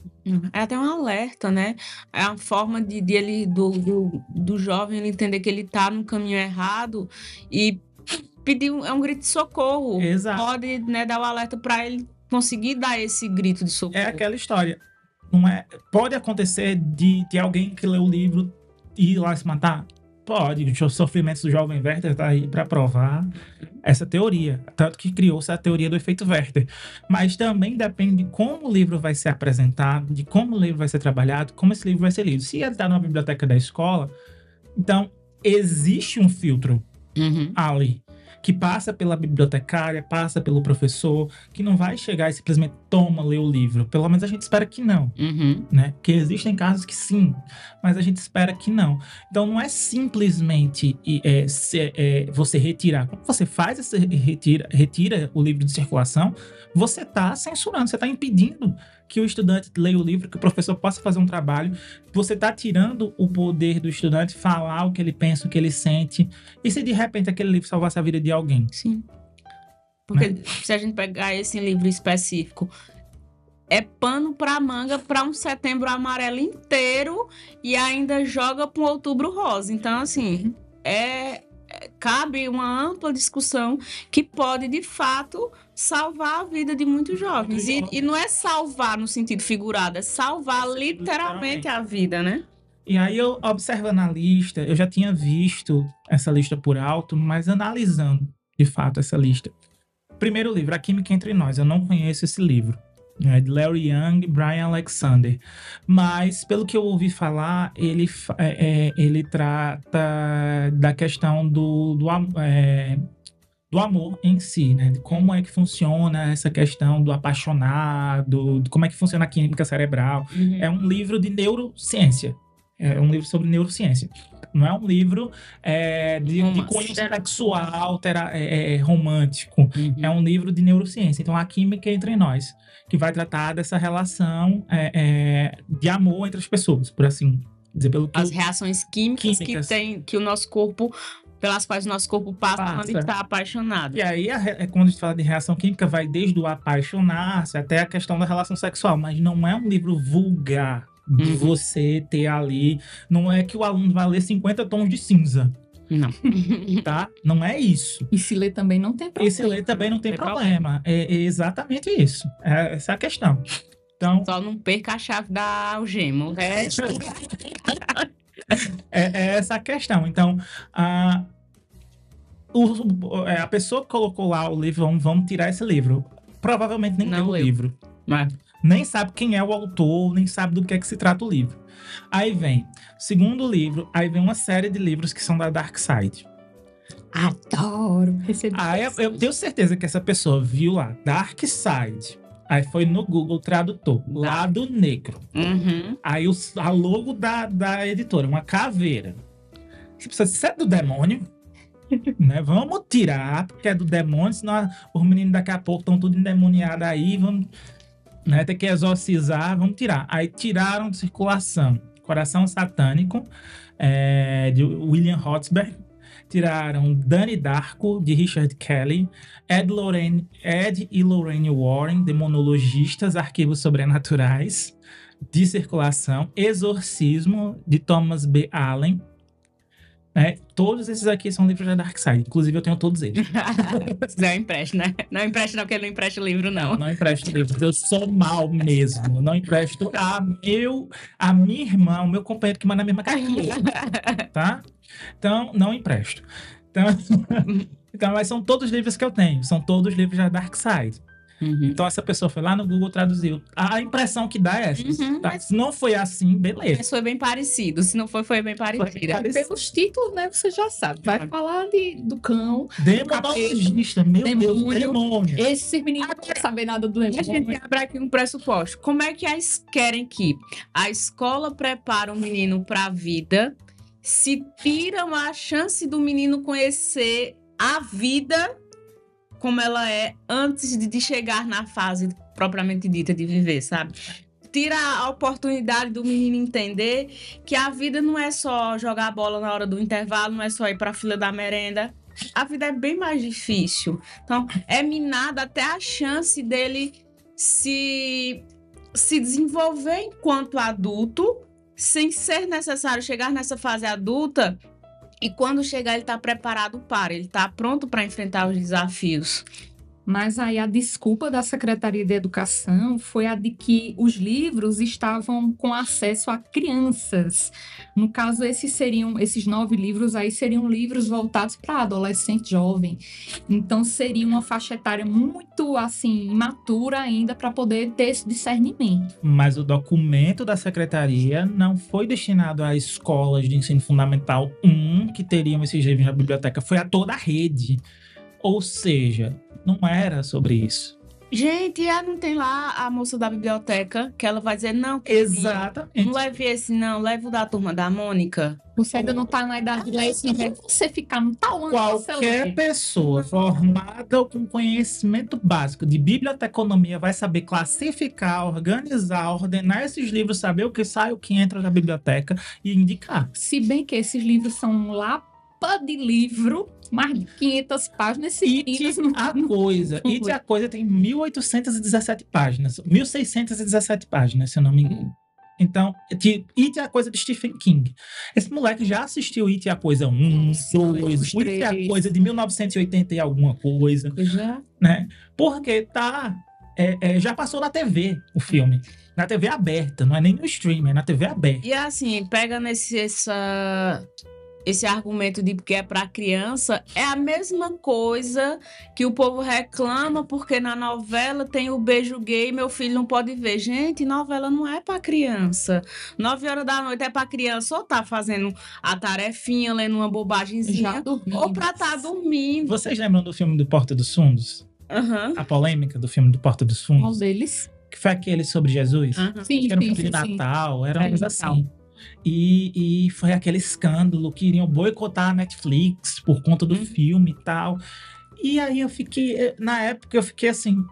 É até um alerta, né? É a forma de, de ele, do, do, do jovem ele entender que ele tá no caminho errado e pedir um, é um grito de socorro. Exato. Pode né, dar o alerta para ele conseguir dar esse grito de socorro. É aquela história. Não é, pode acontecer de, de alguém que lê o livro e ir lá se matar? Pode. Os sofrimentos do jovem Werther tá aí para provar essa teoria. Tanto que criou-se a teoria do efeito Werther. Mas também depende de como o livro vai ser apresentado, de como o livro vai ser trabalhado, como esse livro vai ser lido. Se ele está na biblioteca da escola, então existe um filtro Uhum. ali que passa pela bibliotecária, passa pelo professor, que não vai chegar e simplesmente toma, lê o livro. Pelo menos a gente espera que não, Uhum. né? Porque existem casos que sim, mas a gente espera que não. Então não é simplesmente é, se- é, você retirar. Quando você faz esse retira, retira o livro de circulação, você está censurando, você está impedindo que o estudante leia o livro, que o professor possa fazer um trabalho. Você está tirando o poder do estudante falar o que ele pensa, o que ele sente. E se de repente aquele livro salvasse a vida de alguém? Sim. Porque se a gente pegar esse livro específico, é pano pra manga pra um setembro amarelo inteiro e ainda joga para um outubro rosa. Então, assim, é, é- cabe uma ampla discussão que pode, de fato, salvar a vida de muitos jovens. E, e não é salvar no sentido figurado, é salvar literalmente a vida, né? E aí eu observando a lista, eu já tinha visto essa lista por alto, mas analisando de fato essa lista. Primeiro livro, A Química Entre Nós. Eu não conheço esse livro. É de Larry Young e Brian Alexander. Mas, pelo que eu ouvi falar, ele, é, é, ele trata da questão do, do, é, do amor em si, né? De como é que funciona essa questão do apaixonado, de como é que funciona a química cerebral. É um livro de neurociência. É um livro sobre neurociência. Não é um livro é, de, de cunho sexual, tera- é, é, romântico. Uhum. É um livro de neurociência. Então, a química entre nós, que vai tratar dessa relação é, é, de amor entre as pessoas, por assim dizer. Pelo que As reações químicas, Químicas. que tem, que o nosso corpo, pelas quais o nosso corpo passa, Passa. quando está apaixonado. E aí, a re- é quando a gente fala de reação química, vai desde o apaixonar-se até a questão da relação sexual. Mas não é um livro vulgar de Uhum. você ter ali. Não é que o aluno vai ler 50 tons de cinza, Não. tá? Não é isso. E se ler também não tem problema. Esse ler também não tem Tem problema. É, é exatamente isso. É, essa é a questão. Então, Só não perca a chave da algema. O resto. é, é essa a questão. Então, a, o- é, a pessoa que colocou lá o livro, vamos, vamos tirar esse livro. Provavelmente nem leu o livro. Mas, nem sabe quem é o autor, nem sabe do que é que se trata o livro. Aí vem, segundo livro, aí vem uma série de livros que são da Dark Side. Adoro receber. Aí eu, eu tenho certeza que essa pessoa viu lá, Dark Side. Aí foi no Google Tradutor, lado negro. uhum. Aí o, a logo da, da editora, uma caveira. Você precisa ser do demônio. né? Vamos tirar, porque é do demônio, senão os meninos daqui a pouco estão tudo endemoniados aí, vamos né, ter que exorcizar, vamos tirar. Aí tiraram de circulação Coração Satânico, é, de William Hotzberg. Tiraram Danny Darko, de Richard Kelly. Ed, Lorraine, Ed e Lorraine Warren, Demonologistas, Arquivos Sobrenaturais, de circulação. Exorcismo, de Thomas B. Allen. Né? Todos esses aqui são livros da Dark Side. Inclusive, eu tenho todos eles. não empresta, né? Não empresta, não, porque ele não empresta livro, não. Não empresto livros. Eu sou mal mesmo. Não empresto a meu, a minha irmã, o meu companheiro que manda a mesma cartinha. tá? Então, não empresto. Então, então, mas são todos os livros que eu tenho. São todos os livros da Dark Side. Uhum. Então, essa pessoa foi lá no Google traduziu. A impressão que dá é essa. Uhum, tá? mas- Se não foi assim, beleza. Mas foi bem parecido. Se não foi, foi bem parecido. parecido. Pelos títulos, né? Você já sabe. Vai falar de, do cão. Demonologista, meu Deus, Demônio. demônio. Esse menino não quer saber nada do A gente demônio. abre aqui um pressuposto. Como é que as querem que a escola prepara o menino para a vida se tiram a chance do menino conhecer a vida como ela é antes de, chegar na fase propriamente dita de viver, sabe? Tira a oportunidade do menino entender que a vida não é só jogar bola na hora do intervalo, não é só ir para a fila da merenda. A vida é bem mais difícil. Então, é minada até a chance dele se, se desenvolver enquanto adulto, sem ser necessário chegar nessa fase adulta. E quando chegar, ele está preparado para, ele está pronto para enfrentar os desafios. Mas aí a desculpa da Secretaria de Educação foi a de que os livros estavam com acesso a crianças. No caso, esses seriam esses nove livros aí seriam livros voltados para adolescente jovem. Então seria uma faixa etária muito assim imatura ainda para poder ter esse discernimento. Mas o documento da secretaria não foi destinado a escolas de ensino fundamental 1 que teriam esses livros na biblioteca, foi a toda a rede. Ou seja, não era sobre isso. Gente, ela não tem lá a moça da biblioteca que ela vai dizer, não, Exatamente. não leve esse, não, leve o da turma da Mônica. Você ainda não está na idade de ler esse livro, você ficar no tal ano você Qualquer pessoa formada com conhecimento básico de biblioteconomia vai saber classificar, organizar, ordenar esses livros, saber o que sai, o que entra na biblioteca e indicar. Se bem que esses livros são lapa de livro, mais de 500 páginas. It não- a coisa. It a coisa tem 1817 páginas. 1617 páginas, se eu não me engano. Então, It é a coisa de Stephen King. Esse moleque já assistiu It é a coisa 1, Sim, 2, os It é a coisa de 1980 e alguma coisa. Já. né? Porque tá. é, é, já passou na TV o filme. Na TV aberta, não é nem no stream, é na TV aberta. E assim, pega nesse essa, esse argumento de que é para criança, é a mesma coisa que o povo reclama porque na novela tem o beijo gay, meu filho não pode ver. Gente, novela não é para criança. Nove horas da noite é para criança ou tá fazendo a tarefinha, lendo uma bobagemzinha, ou pra tá dormindo. Vocês lembram do filme do Porta dos Fundos? Aham. A polêmica do filme do Porta dos Qual Fundos? deles? Que foi aquele sobre Jesus? aham. Sim, Que era um sim, filme de. Natal, era uma É, coisa Natal. E, e foi aquele escândalo que iriam boicotar a Netflix por conta do Uhum. filme e tal. E aí eu fiquei, na época eu fiquei assim,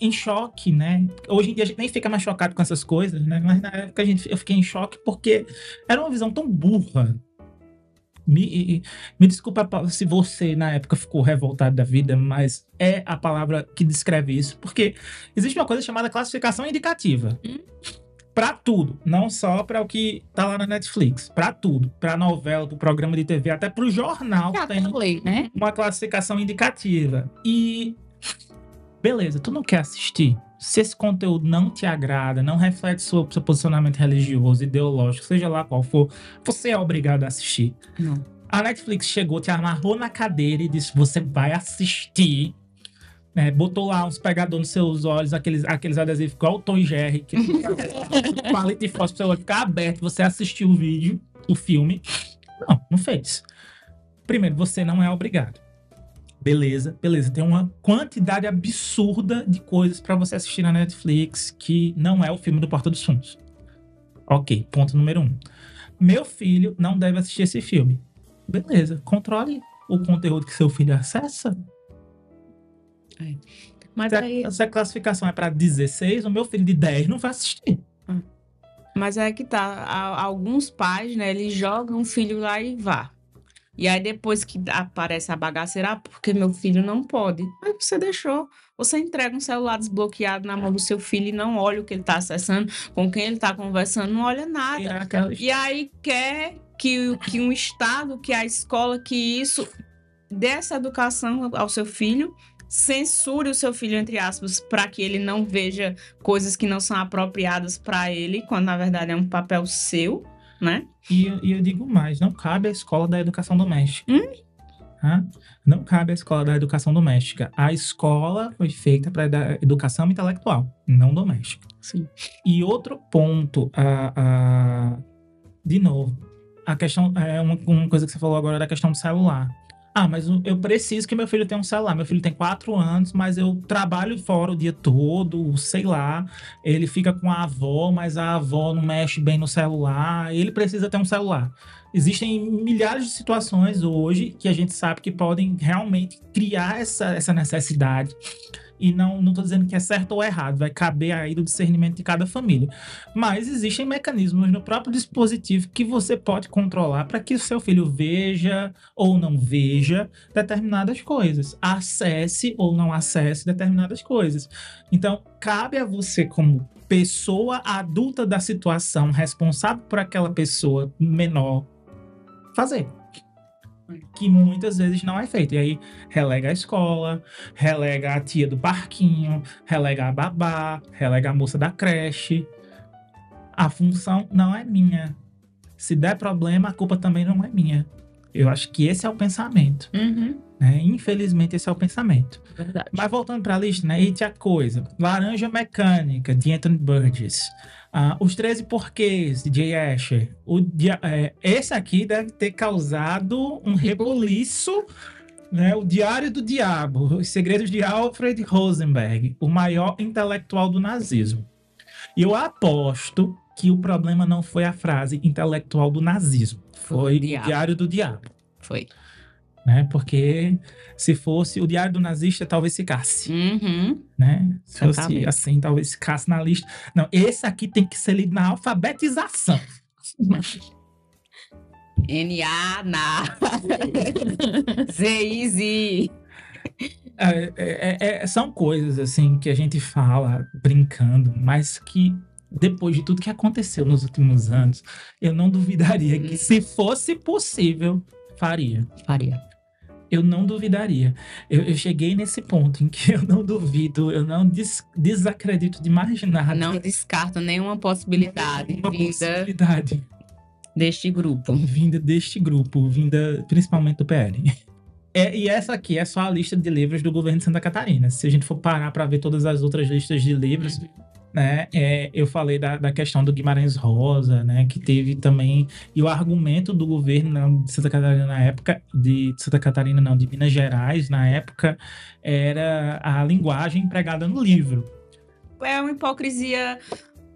em choque, né? Hoje em dia a gente nem fica mais chocado com essas coisas, né? Mas na época a gente, eu fiquei em choque porque era uma visão tão burra. Me, me desculpa pa- se você na época ficou revoltado da vida, mas é a palavra que descreve isso. Porque existe uma coisa chamada classificação indicativa. Pra tudo, não só pra o que tá lá na Netflix, Pra tudo, Pra novela, pro programa de TV, até pro jornal Já tem falei, né? uma classificação indicativa. E beleza, tu não quer assistir? Se esse conteúdo não te agrada, não reflete seu, seu posicionamento religioso, ideológico, seja lá qual for, você é obrigado a assistir. Não. A Netflix chegou, te amarrou na cadeira e disse: você vai assistir. Né? botou lá uns pegadores nos seus olhos, aqueles, aqueles adesivos igual o Tom e Jerry, que palito de fósforo seu olho ficar aberto, você assistiu o vídeo, o filme. Não, não fez. Primeiro, você não é obrigado. Beleza, beleza. Tem uma quantidade absurda de coisas pra você assistir na Netflix que não é o filme do Porta dos Fundos. Ok, ponto número um. Meu filho não deve assistir esse filme. Beleza, controle o conteúdo que seu filho acessa. Mas Se a, aí, se a classificação é pra 16, o meu filho de 10 não vai assistir. Mas é que tá, a- alguns pais, né, eles jogam o filho lá e vá. E aí depois que aparece a bagaceira, ah, porque meu filho não pode. Mas você deixou. Você entrega um celular desbloqueado na mão do seu filho e não olha o que ele tá acessando, com quem ele tá conversando, não olha E nada. é aquela- E aí quer que, o- que um Estado, que a escola, que isso dê essa educação ao seu filho, censure o seu filho, entre aspas, para que ele não veja coisas que não são apropriadas para ele, quando na verdade é um papel seu, né? E, eu- e eu digo mais, não cabe à escola da educação doméstica. Hum? Tá? Não cabe à escola da educação doméstica. A escola foi feita para educação intelectual, não doméstica. Sim. E outro ponto, a, a- de novo, a questão é uma, uma coisa que você falou agora da questão do celular. Ah, mas eu preciso que meu filho tenha um celular. Meu filho tem quatro anos, mas eu trabalho fora o dia todo, sei lá. Ele fica com a avó, mas a avó não mexe bem no celular. Ele precisa ter um celular. Existem milhares de situações hoje que a gente sabe que podem realmente criar essa, essa necessidade. E não estou dizendo que é certo ou errado, vai caber aí do discernimento de cada família. Mas existem mecanismos no próprio dispositivo que você pode controlar para que o seu filho veja ou não veja determinadas coisas, acesse ou não acesse determinadas coisas. Então, cabe a você, como pessoa adulta da situação, responsável por aquela pessoa menor, fazer. Que muitas vezes não é feito. E aí relega a escola, relega a tia do parquinho, relega a babá, relega a moça da creche. A função não é minha. Se der problema, a culpa também não é minha. Eu acho que esse é o pensamento. Uhum. Né? Infelizmente, esse é o pensamento. Verdade. Mas voltando para a lista, né? E tinha coisa. Laranja Mecânica, de Anthony Burgess. Ah, os 13 Porquês, de Jay Asher. O, dia- é, esse aqui deve ter causado um rebuliço. Né? O Diário do Diabo. Os Segredos de Alfred Rosenberg. O maior intelectual do nazismo. E eu aposto que o problema não foi a frase intelectual do nazismo. Foi o diabo. Diário do Diabo. Foi. Né? Porque se fosse o Diário do Nazista, talvez ficasse Uhum. né? Se fosse assim, talvez ficasse na lista. Não, esse aqui tem que ser lido na alfabetização. N-A, na. Z-I-Z. É, é, é, são coisas assim que a gente fala brincando, mas que depois de tudo que aconteceu nos últimos anos, eu não duvidaria que se fosse possível, faria. Faria. Eu não duvidaria. Eu, eu cheguei nesse ponto em que eu não duvido, eu não des- desacredito de mais nada. Não descarto nenhuma possibilidade Uma vinda possibilidade. deste grupo. vinda deste grupo, vinda principalmente do PL. É, e essa aqui é só a lista de livros do governo de Santa Catarina. Se a gente for parar para ver todas as outras listas de livros, né, é, eu falei da, da questão do Guimarães Rosa, né, que teve também e o argumento do governo não, de Santa Catarina na época, de Santa Catarina não, de Minas Gerais na época, era a linguagem empregada no livro. É uma hipocrisia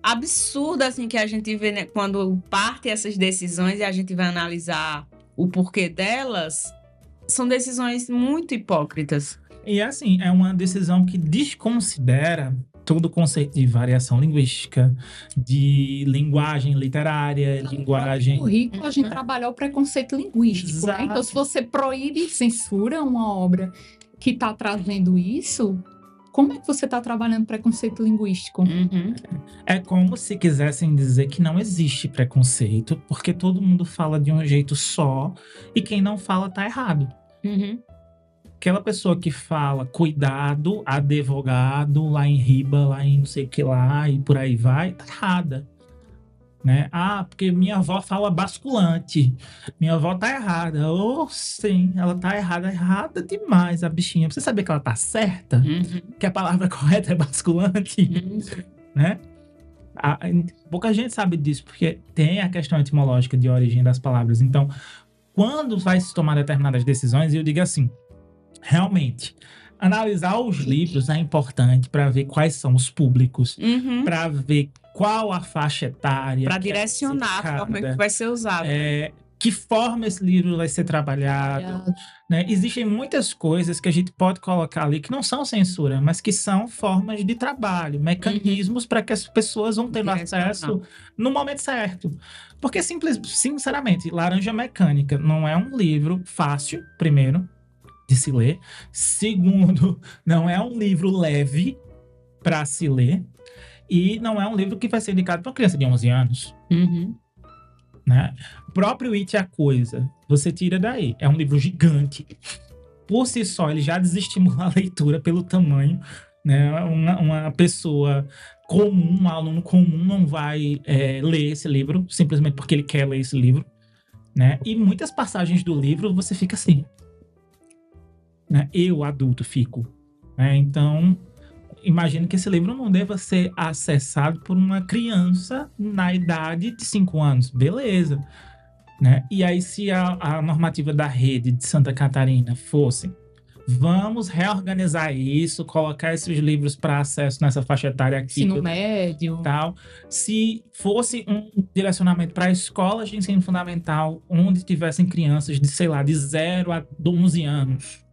absurda, assim, que a gente vê né, quando parte essas decisões e a gente vai analisar o porquê delas. São decisões muito hipócritas. E assim, é uma decisão que desconsidera todo o conceito de variação linguística, de linguagem literária, linguagem. O rico a gente trabalhar o preconceito linguístico. né? Exato. Então, se você proíbe e censura uma obra que está trazendo isso, como é que você está trabalhando preconceito linguístico? Uhum. É como se quisessem dizer que não existe preconceito, porque todo mundo fala de um jeito só e quem não fala tá errado. Uhum. Aquela pessoa que fala cuidado, advogado, lá em riba, lá em não sei o que lá e por aí vai, tá errada. Né? Ah, porque minha avó fala basculante. Minha avó tá errada. Oh, sim, ela tá errada, errada demais, a bichinha. Você sabia que ela tá certa? Uhum. Que a palavra correta é basculante? Uhum. né? A- pouca gente sabe disso, porque tem a questão etimológica de origem das palavras. Então, quando vai se tomar determinadas decisões, eu digo assim, realmente, analisar os livros é importante para ver quais são os públicos, Uhum. para ver qual a faixa etária. Para é direcionar forma indicada, que vai ser usado. é, que forma esse livro vai ser trabalhado, né? Existem muitas coisas que a gente pode colocar ali que não são censura, mas que são formas de trabalho, mecanismos para que as pessoas vão tendo Direcionar. acesso no momento certo. Porque, simples, sinceramente, Laranja Mecânica não é um livro fácil, primeiro, de se ler. Segundo, não é um livro leve para se ler. E não é um livro que vai ser indicado para uma criança de 11 anos Uhum. né? O próprio It a Coisa, você tira daí. É um livro gigante. Por si só, ele já desestimula a leitura pelo tamanho. Né? Uma, uma pessoa comum, um aluno comum, não vai é, ler esse livro simplesmente porque ele quer ler esse livro. Né? E muitas passagens do livro você fica assim. Né? Eu, adulto, fico. né? Então, imagino que esse livro não deva ser acessado por uma criança na idade de 5 anos. Beleza. Né? E aí, se a, a normativa da rede de Santa Catarina fosse vamos reorganizar isso, colocar esses livros para acesso nessa faixa etária aqui, Ensino médio. tal. Se fosse um direcionamento para escolas de ensino fundamental, onde tivessem crianças de, sei lá, de 0 a 11 anos,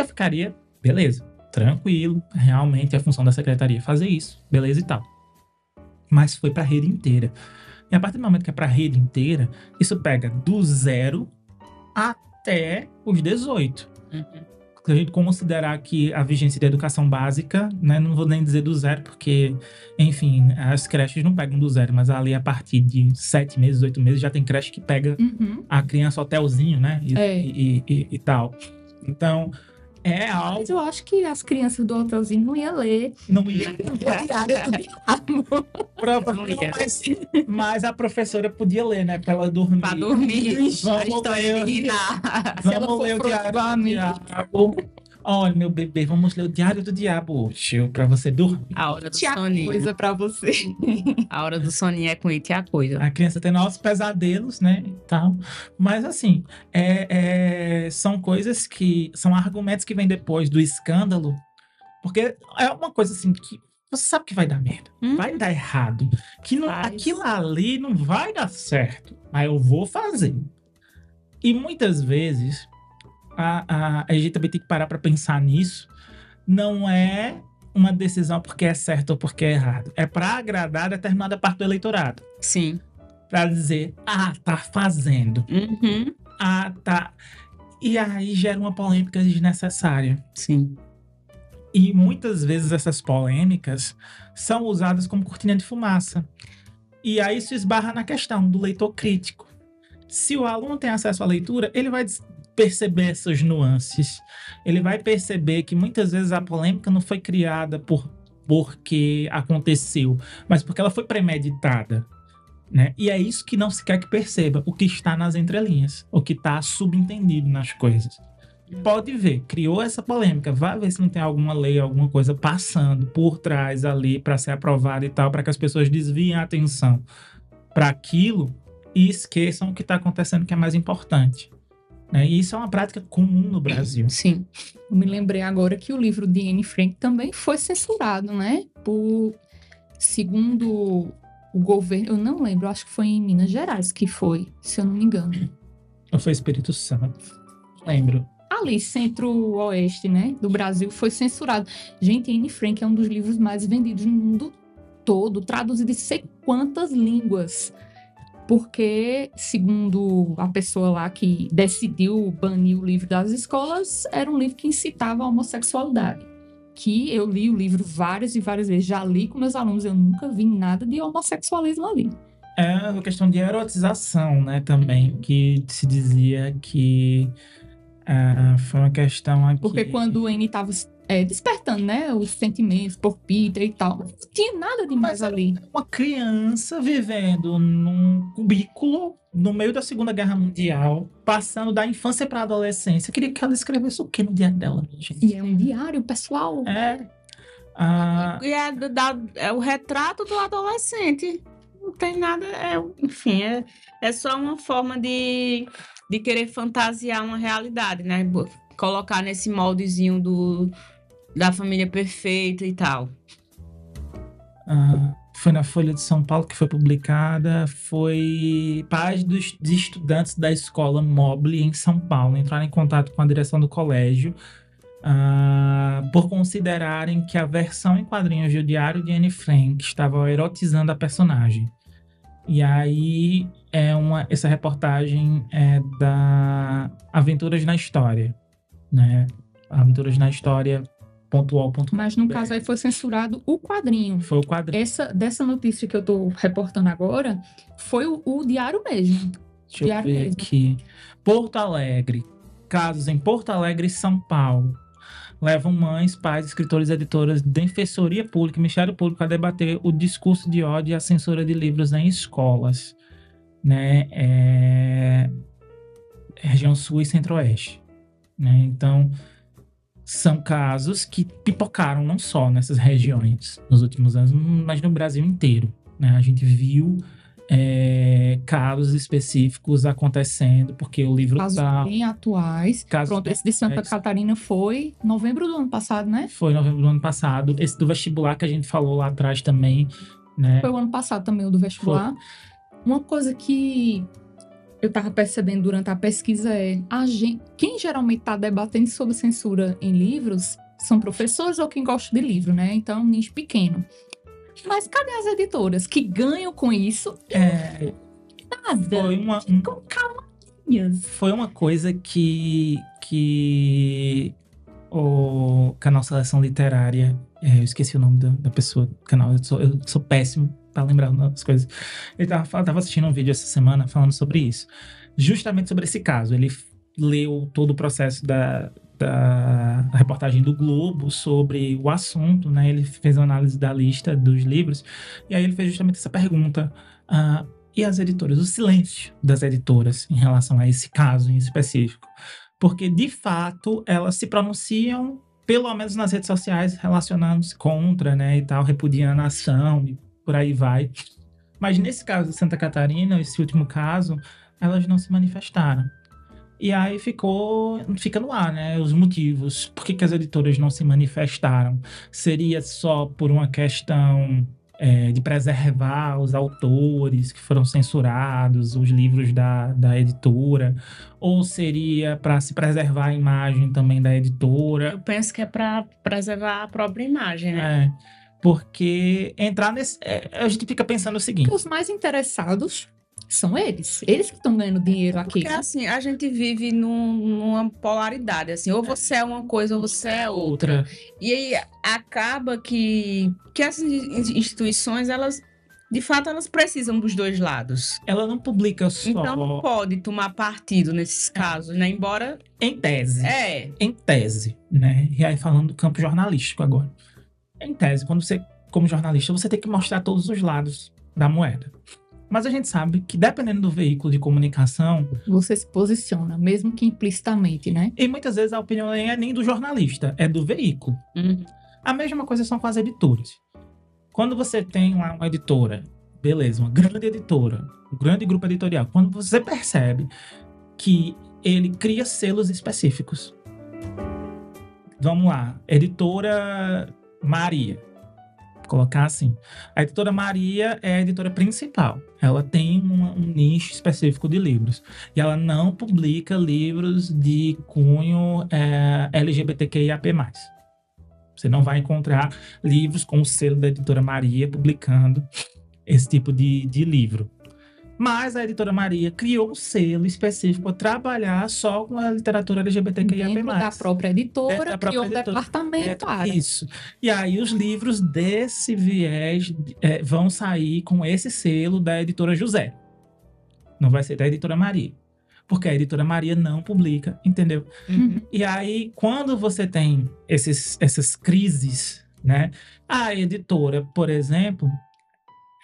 eu ficaria, beleza, tranquilo, realmente é função da secretaria fazer isso, beleza e tal. Mas foi para a rede inteira. E a partir do momento que é para a rede inteira, isso pega do zero até os 18. Uhum. se a gente considerar que a vigência da educação básica, né, não vou nem dizer do zero, porque, enfim, as creches não pegam do zero, mas ali a partir de sete meses, oito meses, já tem creche que pega Uhum. a criança hotelzinho, né, e, É. e, e- e tal. Então, é algo Mas eu acho que as crianças do hotelzinho não iam ler não ia o diário do diabo. provavelmente, mas, mas a professora podia ler, né, pra ela dormir. Pra dormir. a Vamos história ler. Vamos ler o pro Olha, meu bebê, vamos ler o diário do diabo hoje, pra você dormir. A hora do Tinha soninho. coisa pra você. A hora do soninho é com it e a coisa. A criança tem novos pesadelos, né? E tal. Mas assim, é- é, são coisas que. São argumentos que vêm depois do escândalo. Porque é uma coisa assim que você sabe que vai dar merda. Hum. Vai dar errado. Que não, aquilo ali não vai dar certo. Mas eu vou fazer. E muitas vezes a, a, a gente também tem que parar para pensar nisso. Não é uma decisão porque é certo ou porque é errado. É para agradar determinada parte do eleitorado Sim. para dizer, ah, tá fazendo, Uhum. ah, tá. E aí gera uma polêmica desnecessária. Sim. E muitas vezes essas polêmicas são usadas como cortina de fumaça. E aí isso esbarra na questão do leitor crítico. Se o aluno tem acesso à leitura, ele vai perceber essas nuances. Ele vai perceber que muitas vezes a polêmica não foi criada por porque aconteceu, mas porque ela foi premeditada. Né? E é isso que não se quer que perceba, o que está nas entrelinhas, o que está subentendido nas coisas. Pode ver, criou essa polêmica, vai ver se não tem alguma lei, alguma coisa passando por trás ali para ser aprovada e tal, para que as pessoas desviem a atenção para aquilo e esqueçam o que está acontecendo, que é mais importante. Né? E isso é uma prática comum no Brasil. Sim. Eu me lembrei agora que o livro de Anne Frank também foi censurado, né? Por, segundo o governo, eu não lembro, acho que foi em Minas Gerais que foi, se eu não me engano. Ou foi Espírito Santo? Lembro. Ali, centro-oeste, né, do Brasil, foi censurado. Gente, Anne Frank é um dos livros mais vendidos no mundo todo, traduzido em sei quantas línguas. Porque, segundo a pessoa lá que decidiu banir o livro das escolas, era um livro que incitava a homossexualidade. Que eu li o livro várias e várias vezes, já li com meus alunos, eu nunca vi nada de homossexualismo ali. É uma questão de erotização, né, também, que se dizia que ah, foi uma questão aqui... Porque quando o Annie estava despertando, né, os sentimentos por Peter e tal, não tinha nada demais Mas ali. uma criança vivendo num cubículo no meio da Segunda Guerra Mundial, passando da infância para a adolescência. Eu queria que ela escrevesse o que no dia dela, minha gente? E é um diário, pessoal. É. Ah, E é, da- é o retrato do adolescente. Não tem nada. É, enfim, é, é só uma forma de, de querer fantasiar uma realidade, né? Colocar nesse moldezinho do, da família perfeita e tal. ah, foi na Folha de São Paulo que foi publicada. Foi pais dos estudantes da escola Mobile em São Paulo entraram em contato com a direção do colégio ah, por considerarem que a versão em quadrinhos do Diário de Anne Frank estava erotizando a personagem. E aí é uma essa reportagem é da Aventuras na História, né? Aventuras na História pontual ponto Mas no caso aí foi censurado o quadrinho. foi o quadrinho. Essa, dessa notícia que eu tô reportando agora, foi o, o diário mesmo. Deixa eu Diário ver mesmo. aqui. Porto Alegre. Casos em Porto Alegre e São Paulo. Levam mães, pais, escritores, editoras, Defensoria Pública e Ministério Público a debater o discurso de ódio e a censura de livros em escolas. Né? É... Região Sul e Centro-Oeste. Né? Então, são casos que pipocaram não só nessas regiões nos últimos anos, mas no Brasil inteiro. Né? A gente viu é, casos específicos acontecendo, porque o livro Casos tá. bem atuais. Casos Pronto, esse de Santa. Catarina foi novembro do ano passado, né? Foi em novembro do ano passado. Esse do vestibular que a gente falou lá atrás também, né? Foi o ano passado também, o do vestibular. Uma coisa que eu tava percebendo durante a pesquisa é a gente, quem geralmente tá debatendo sobre censura em livros são professores ou quem gosta de livro, né? Então, nicho pequeno. Mas cadê as editoras que ganham com isso? É, Nada. foi, uma, um- Com calinhas. foi uma coisa que, que o canal Seleção Literária. É, eu esqueci o nome da, da pessoa do canal. Eu sou, eu sou péssimo pra lembrar as coisas. Ele tava, tava assistindo um vídeo essa semana falando sobre isso. Justamente sobre esse caso. Ele leu todo o processo da, da reportagem do Globo sobre o assunto, né? Ele fez uma análise da lista dos livros e aí ele fez justamente essa pergunta: uh, e as editoras? O silêncio das editoras em relação a esse caso em específico? Porque de fato elas se pronunciam, pelo menos nas redes sociais, relacionando-se contra, né? E tal, repudiando a ação e por aí vai. Mas nesse caso de Santa Catarina, esse último caso, elas não se manifestaram. E aí ficou, fica no ar, né? Os motivos. Por que, que as editoras não se manifestaram? Seria só por uma questão é, de preservar os autores que foram censurados, os livros da, da editora? Ou seria para se preservar a imagem também da editora? Eu penso que é para preservar a própria imagem, né? É. Porque entrar nesse. É, a gente fica pensando o seguinte: os mais interessados são eles. Eles que estão ganhando dinheiro aqui. Porque assim, a gente vive num, numa polaridade, assim, ou você é uma coisa ou você é outra. E aí acaba que, que essas instituições, elas de fato, elas precisam dos dois lados. Ela não publica só. Então não pode tomar partido nesses casos, né? Embora. Em tese. É. Em tese, né? E aí falando do campo jornalístico agora. Em tese, quando você, como jornalista, você tem que mostrar todos os lados da moeda. Mas a gente sabe que, dependendo do veículo de comunicação. Você se posiciona, mesmo que implicitamente, né? E muitas vezes a opinião nem é nem do jornalista, é do veículo. Uhum. A mesma coisa são com as editoras. Quando você tem lá uma editora, beleza, uma grande editora, um grande grupo editorial, quando você percebe que ele cria selos específicos. Vamos lá, editora Maria colocar assim. A editora Maria é a editora principal. Ela tem um, nicho específico de livros. E ela não publica livros de cunho é, LGBTQIAP+. Você não vai encontrar livros com o selo da editora Maria publicando esse tipo de, de livro. Mas a editora Maria criou um selo específico para trabalhar só com a literatura LGBTQIA+. Dentro da própria editora, da própria criou editora. um departamento. É, isso. E aí os livros desse viés é, vão sair com esse selo da editora José. Não vai ser da editora Maria. Porque a editora Maria não publica, entendeu? Uhum. E aí, quando você tem esses, essas crises, né? A editora, por exemplo,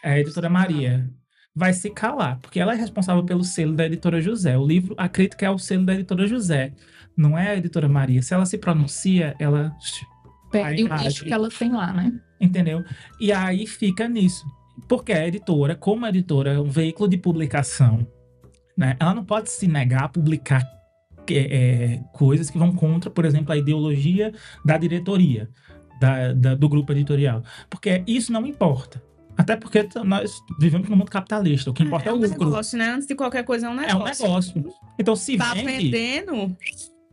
a editora Maria vai se calar, porque ela é responsável pelo selo da editora José. O livro, a crítica é o selo da editora José, não é a editora Maria. Se ela se pronuncia, ela perde o nicho que ela tem lá, né? Entendeu? E aí fica nisso. Porque a editora, como a editora é um veículo de publicação, né, ela não pode se negar a publicar é, é, coisas que vão contra, por exemplo, a ideologia da diretoria, da, da, do grupo editorial. Porque isso não importa. Até porque nós vivemos num mundo capitalista. O que importa é, é o lucro. É um negócio, né? Antes de qualquer coisa é um negócio. É um negócio. Então, se tá vende... vendendo...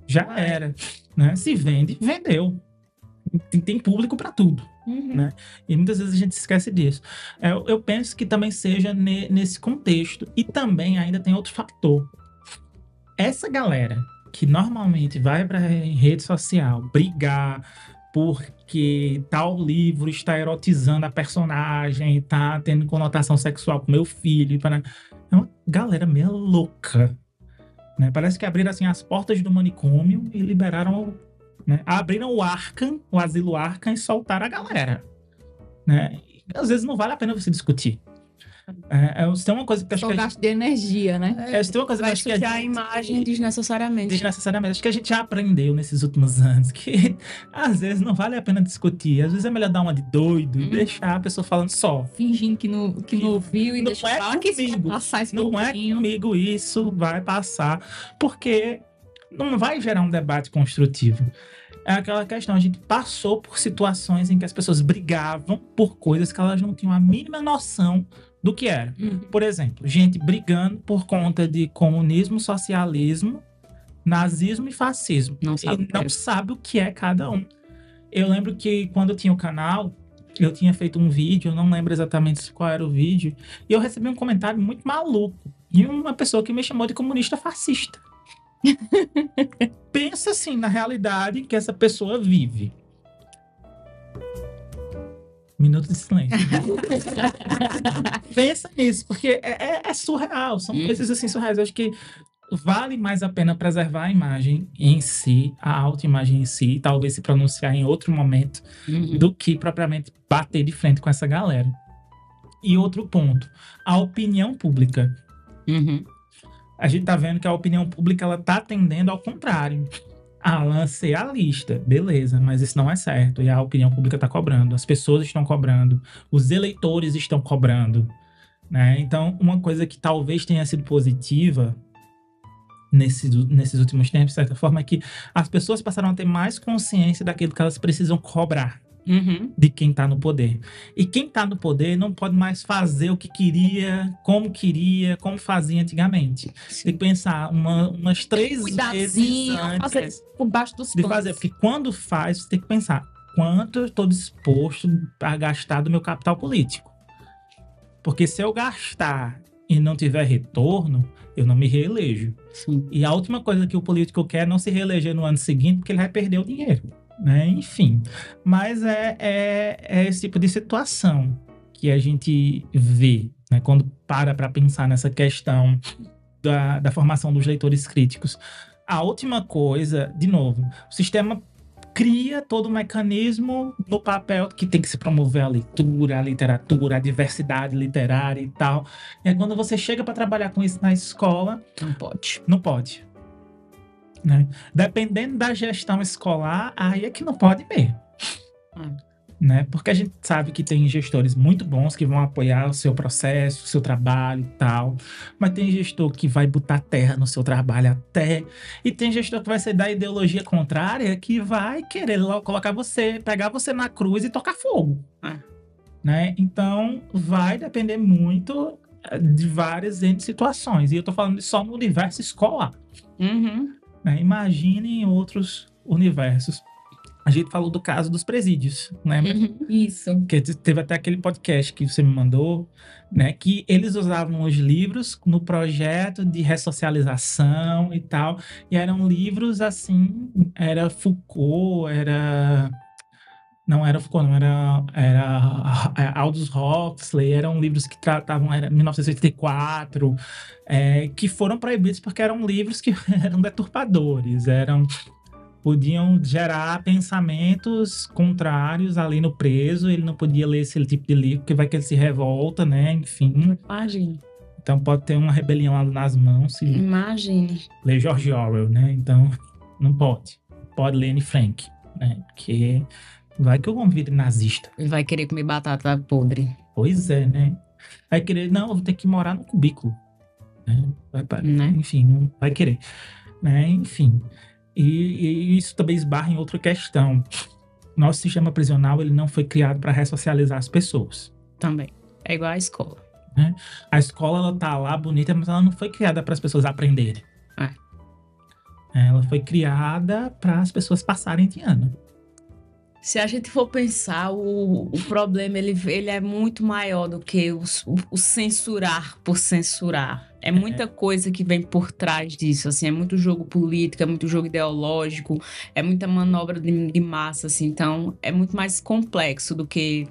Já Vai. era. Né? Se vende, vendeu. Tem, tem público para tudo. Uhum. Né? E muitas vezes a gente esquece disso. É, eu, eu penso que também seja ne, nesse contexto. E também ainda tem outro fator. Essa galera que normalmente vai para rede social brigar, porque tal livro está erotizando a personagem, está tendo conotação sexual com meu filho. É uma galera meio louca. Né? Parece que abriram assim, as portas do manicômio e liberaram. Né? Abriram o Arkham, o asilo Arkham, e soltaram a galera. Né? E, às vezes não vale a pena você discutir. É, é, tem uma coisa que acho Só que. gasto gente... de energia, né? É, tem uma coisa Vai que acho que a, a imagem desnecessariamente. Desnecessariamente. Acho que a gente já aprendeu nesses últimos anos que às vezes não vale a pena discutir. Às vezes é melhor dar uma de doido e hum. deixar a pessoa falando só. Fingindo que não, que, que não ouviu e não deixar é comigo. passar esse Não é comigo isso, vai passar. Porque não vai gerar um debate construtivo é aquela questão. A gente passou por situações em que as pessoas brigavam por coisas que elas não tinham a mínima noção do que era. Uhum. Por exemplo, gente brigando por conta de comunismo, socialismo, nazismo e fascismo. Não sabe, e não sabe o que é cada um. Eu lembro que quando eu tinha o canal, eu tinha feito um vídeo, eu não lembro exatamente qual era o vídeo, e eu recebi um comentário muito maluco de uma pessoa que me chamou de comunista fascista. Pensa assim na realidade que essa pessoa vive. Minuto de silêncio. Pensa nisso, porque é, é- é surreal, são Hum. coisas assim surreais. Eu acho que vale mais a pena preservar a imagem em si, a autoimagem em si, e talvez se pronunciar em outro momento, Uhum. do que propriamente bater de frente com essa galera. E outro ponto, a opinião pública. Uhum. A gente tá vendo que a opinião pública ela tá tendendo ao contrário. Alan ser a lista, beleza, mas isso não é certo. E a opinião pública tá cobrando, as pessoas estão cobrando, os eleitores estão cobrando. Né? Então, uma coisa que talvez tenha sido positiva nesses, nesses últimos tempos, de certa forma, é que as pessoas passaram a ter mais consciência daquilo que elas precisam cobrar Uhum. de quem tá no poder. E quem tá no poder não pode mais fazer o que queria, como queria, como fazia antigamente. Tem que pensar uma- umas três vezes antes por baixo dos de fazer. Porque quando faz, você tem que pensar quanto eu estou disposto a gastar do meu capital político. Porque se eu gastar e não tiver retorno, eu não me reelejo. Sim. E a última coisa que o político quer é não se reeleger no ano seguinte, porque ele vai perder o dinheiro. Né? Enfim. Mas é, é, é esse tipo de situação que a gente vê né? quando para para pensar nessa questão da, da formação dos leitores críticos. A última coisa, de novo, o sistema cria todo o mecanismo no papel que tem que se promover a leitura, a literatura, a diversidade literária e tal. E aí, quando você chega para trabalhar com isso na escola, Não pode. não pode. Né? Dependendo da gestão escolar, aí é que não pode mesmo. Hum. Né? Porque a gente sabe que tem gestores muito bons que vão apoiar o seu processo, o seu trabalho e tal. Mas tem gestor que vai botar terra no seu trabalho até. E tem gestor que vai ser da ideologia contrária que vai querer colocar você, pegar você na cruz e tocar fogo. É. Né? Então, vai depender muito eh, de várias situações. E eu tô falando só no universo escolar. Uhum. Né? Imagine em outros universos. A gente falou do caso dos presídios, né? Uhum. Isso. Que te- teve até aquele podcast que você me mandou, né? Que eles usavam os livros no projeto de ressocialização e tal. E eram livros assim, era Foucault, era. Não era Foucault, não, era, era Aldous Huxley, eram livros que tratavam, era 1984, é, que foram proibidos porque eram livros que eram deturpadores, eram podiam gerar pensamentos contrários ali no preso, ele não podia ler esse tipo de livro, porque vai que ele se revolta, né? Enfim, Imagine. então pode ter uma rebelião lá nas mãos se Imagine. ler George Orwell, né? Então não pode. Pode ler Anne Frank, né? Porque vai que eu convido nazista. Ele vai querer comer batata podre. Pois é, né? Vai querer, não, eu vou ter que morar no cubículo. Né? Vai, pa- Né? Enfim, não vai querer. Né? Enfim. E, e isso também esbarra em outra questão. Nosso sistema prisional ele não foi criado para ressocializar as pessoas. Também. É igual a escola. A escola ela tá lá bonita, mas ela não foi criada para as pessoas aprenderem. É. Ela foi criada para as pessoas passarem de ano. Se a gente for pensar, o, o problema ele, ele é muito maior do que o, o censurar por censurar. É muita coisa que vem por trás disso, assim, é muito jogo político, é muito jogo ideológico, é muita manobra de, de massa, assim, então é muito mais complexo do que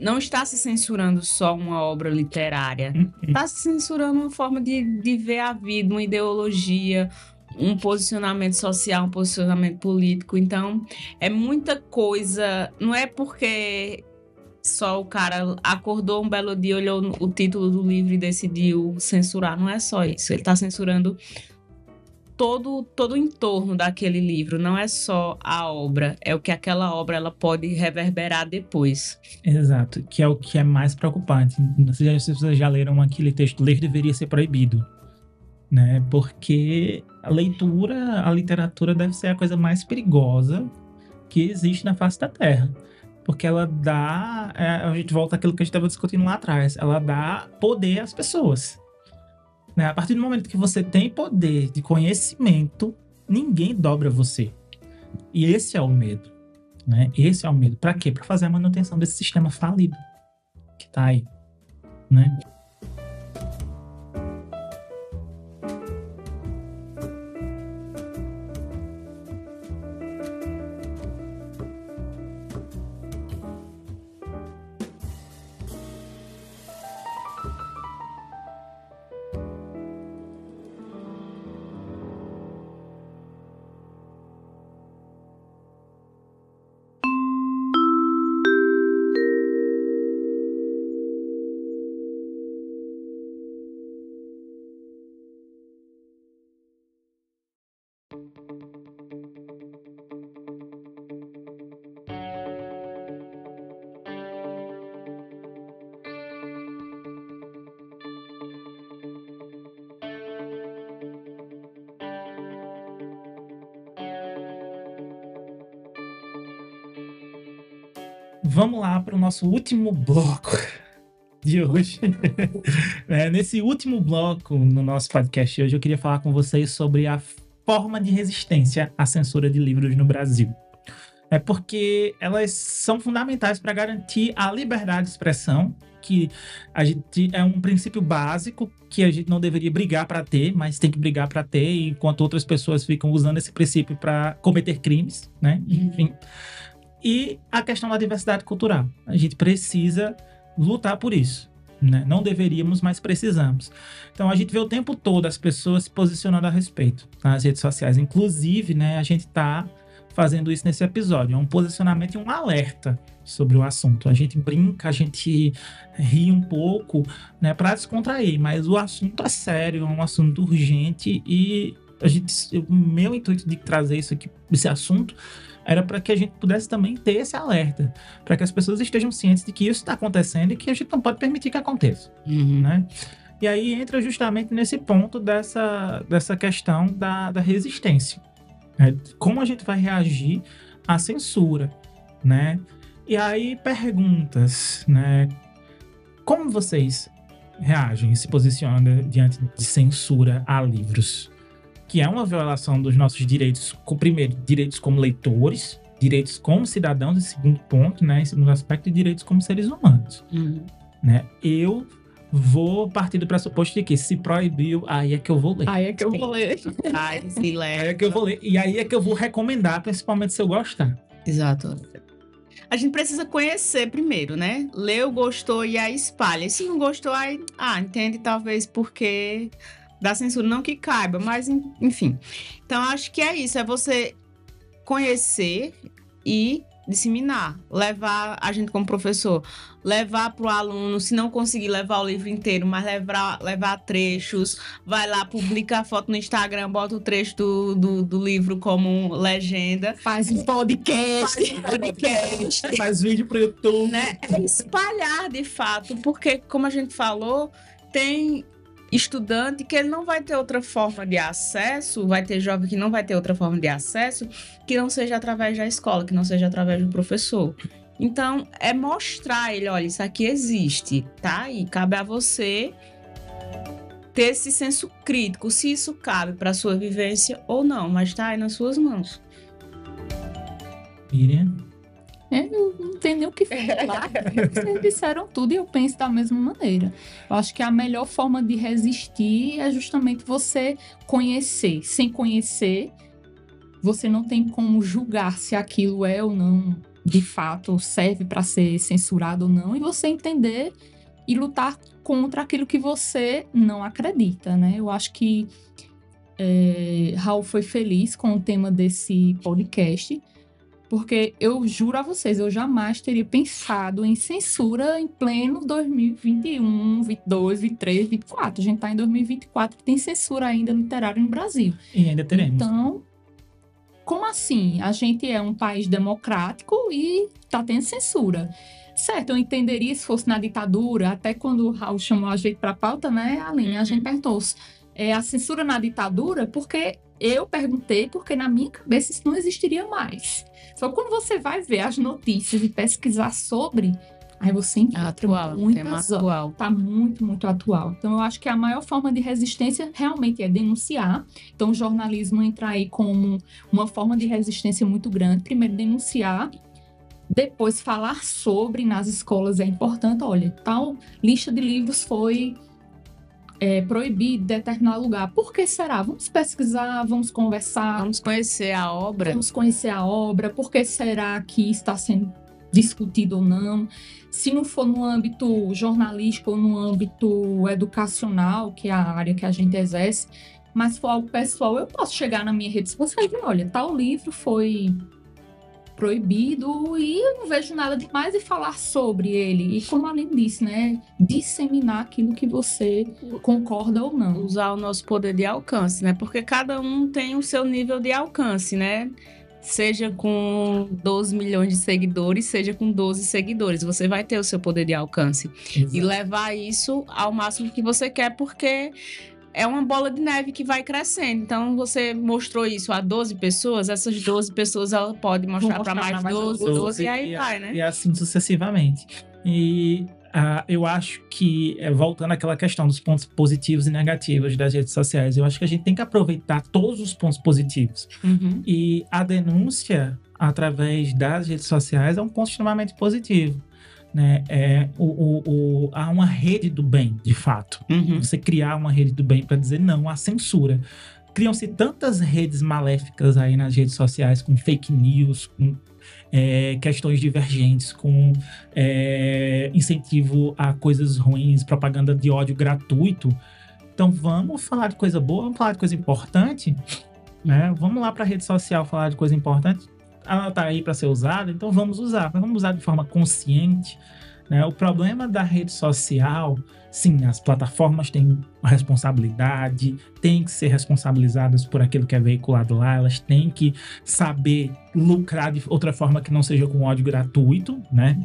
não está se censurando só uma obra literária, está se censurando uma forma de, de ver a vida, uma ideologia, um posicionamento social, um posicionamento político. Então, é muita coisa. Não é porque só o cara acordou um belo dia, olhou o título do livro e decidiu censurar. Não é só isso. Ele está censurando todo, todo o entorno daquele livro. Não é só a obra. É o que aquela obra ela pode reverberar depois. Exato, que é o que é mais preocupante. Sei se vocês já leram aquele texto, ler deveria ser proibido. Né? Porque a leitura, a literatura deve ser a coisa mais perigosa que existe na face da Terra. Porque ela dá. é, a gente volta àquilo que a gente estava discutindo lá atrás. Ela dá poder às pessoas. Né? A partir do momento que você tem poder de conhecimento, ninguém dobra você. E esse é o medo. Né? Esse é o medo. Para quê? Para fazer a manutenção desse sistema falido que tá aí, né? Vamos lá para o nosso último bloco de hoje. é, nesse último bloco no nosso podcast hoje, eu queria falar com vocês sobre a forma de resistência à censura de livros no Brasil. É porque elas são fundamentais para garantir a liberdade de expressão, que a gente é um princípio básico que a gente não deveria brigar para ter, mas tem que brigar para ter, enquanto outras pessoas ficam usando esse princípio para cometer crimes, né? Enfim. E a questão da diversidade cultural. A gente precisa lutar por isso. Né? Não deveríamos, mas precisamos. Então a gente vê o tempo todo as pessoas se posicionando a respeito nas redes sociais. Inclusive, né, a gente está fazendo isso nesse episódio. É um posicionamento e um alerta sobre o assunto. A gente brinca, a gente ri um pouco, né, para descontrair, mas o assunto é sério, é um assunto urgente e a gente, o meu intuito de trazer isso aqui, esse assunto, era para que a gente pudesse também ter esse alerta, para que as pessoas estejam cientes de que isso está acontecendo e que a gente não pode permitir que aconteça, uhum. né? E aí entra justamente nesse ponto dessa, dessa questão da, da resistência. Né? Como a gente vai reagir à censura, né? E aí perguntas, né? Como vocês reagem e se posicionam diante de censura a livros? Que é uma violação dos nossos direitos, primeiro, direitos como leitores, direitos como cidadãos, em segundo ponto, né, em segundo aspecto, e direitos como seres humanos. Uhum. Né? Eu vou partir do pressuposto de que se proibiu, aí é que eu vou ler. Aí é que eu vou ler. Ai, se Aí é que eu vou ler. E aí é que eu vou recomendar, principalmente se eu gostar. Exato. A gente precisa conhecer primeiro, né? Leu, gostou e aí espalha. E se não gostou, aí, ah, entende talvez porque da censura, não que caiba, mas enfim. Então, acho que é isso, é você conhecer e disseminar, levar a gente como professor, levar para o aluno, se não conseguir levar o livro inteiro, mas levar, levar trechos, vai lá, publica a foto no Instagram, bota o trecho do, do, do livro como legenda. Faz um podcast. Faz, podcast. faz vídeo para o YouTube. Né? É espalhar, de fato, porque, como a gente falou, tem estudante que ele não vai ter outra forma de acesso, vai ter jovem que não vai ter outra forma de acesso que não seja através da escola, que não seja através do professor. Então, é mostrar ele, olha, isso aqui existe, tá? E cabe a você ter esse senso crítico, se isso cabe para sua vivência ou não, mas tá aí nas suas mãos. Miriam? É, eu não tenho nem o que falar. Vocês disseram tudo e eu penso da mesma maneira. Eu acho que a melhor forma de resistir é justamente você conhecer. Sem conhecer, você não tem como julgar se aquilo é ou não, de fato, serve para ser censurado ou não, e você entender e lutar contra aquilo que você não acredita, né? Eu acho que é, Raul foi feliz com o tema desse podcast porque eu juro a vocês, eu jamais teria pensado em censura em pleno 2021, 22, 23, 24. A gente está em 2024 e tem censura ainda literária no Brasil. E ainda teremos. Então, como assim? A gente é um país democrático e está tendo censura. Certo, eu entenderia se fosse na ditadura, até quando o Raul chamou a gente para a pauta, né, Aline? A gente perguntou é, a censura na ditadura, porque eu perguntei, porque na minha cabeça isso não existiria mais. Só quando você vai ver as notícias e pesquisar sobre, aí você encontra atual, muitas atual. Tá muito, muito atual. Então eu acho que a maior forma de resistência realmente é denunciar. Então o jornalismo entra aí como uma forma de resistência muito grande. Primeiro denunciar depois falar sobre nas escolas é importante. Olha, tal lista de livros foi é, proibir determinado lugar. Por que será? Vamos pesquisar, vamos conversar. Vamos conhecer a obra. Vamos conhecer a obra. Por que será que está sendo discutido ou não? Se não for no âmbito jornalístico ou no âmbito educacional, que é a área que a gente exerce, mas for algo pessoal, eu posso chegar na minha rede social e dizer, olha, tal livro foi proibido e eu não vejo nada demais e falar sobre ele. E como além disso, né, disseminar aquilo que você concorda ou não. Usar o nosso poder de alcance, né? Porque cada um tem o seu nível de alcance, né? Seja com 12 milhões de seguidores, seja com 12 seguidores, você vai ter o seu poder de alcance. Exato. E levar isso ao máximo que você quer, porque é uma bola de neve que vai crescendo. Então, você mostrou isso a 12 pessoas, essas 12 pessoas ela pode mostrar, mostrar para mais pra mais 12, 12, 12, e aí e- vai, né? E assim sucessivamente. E ah, eu acho que, é, voltando àquela questão dos pontos positivos e negativos das redes sociais, eu acho que a gente tem que aproveitar todos os pontos positivos. Uhum. E a denúncia através das redes sociais é um ponto extremamente positivo. Né? É, o, o- o- há uma rede do bem, de fato. Uhum. Você criar uma rede do bem para dizer não à censura. Criam-se tantas redes maléficas aí nas redes sociais, com fake news, com é, questões divergentes, com é, incentivo a coisas ruins, propaganda de ódio gratuito. Então vamos falar de coisa boa, vamos falar de coisa importante, né? Vamos lá para a rede social falar de coisa importante. Ela tá aí para ser usada, então vamos usar, mas vamos usar de forma consciente. Né? O problema da rede social, sim, as plataformas têm uma responsabilidade, têm que ser responsabilizadas por aquilo que é veiculado lá, elas têm que saber lucrar de outra forma que não seja com ódio gratuito, né?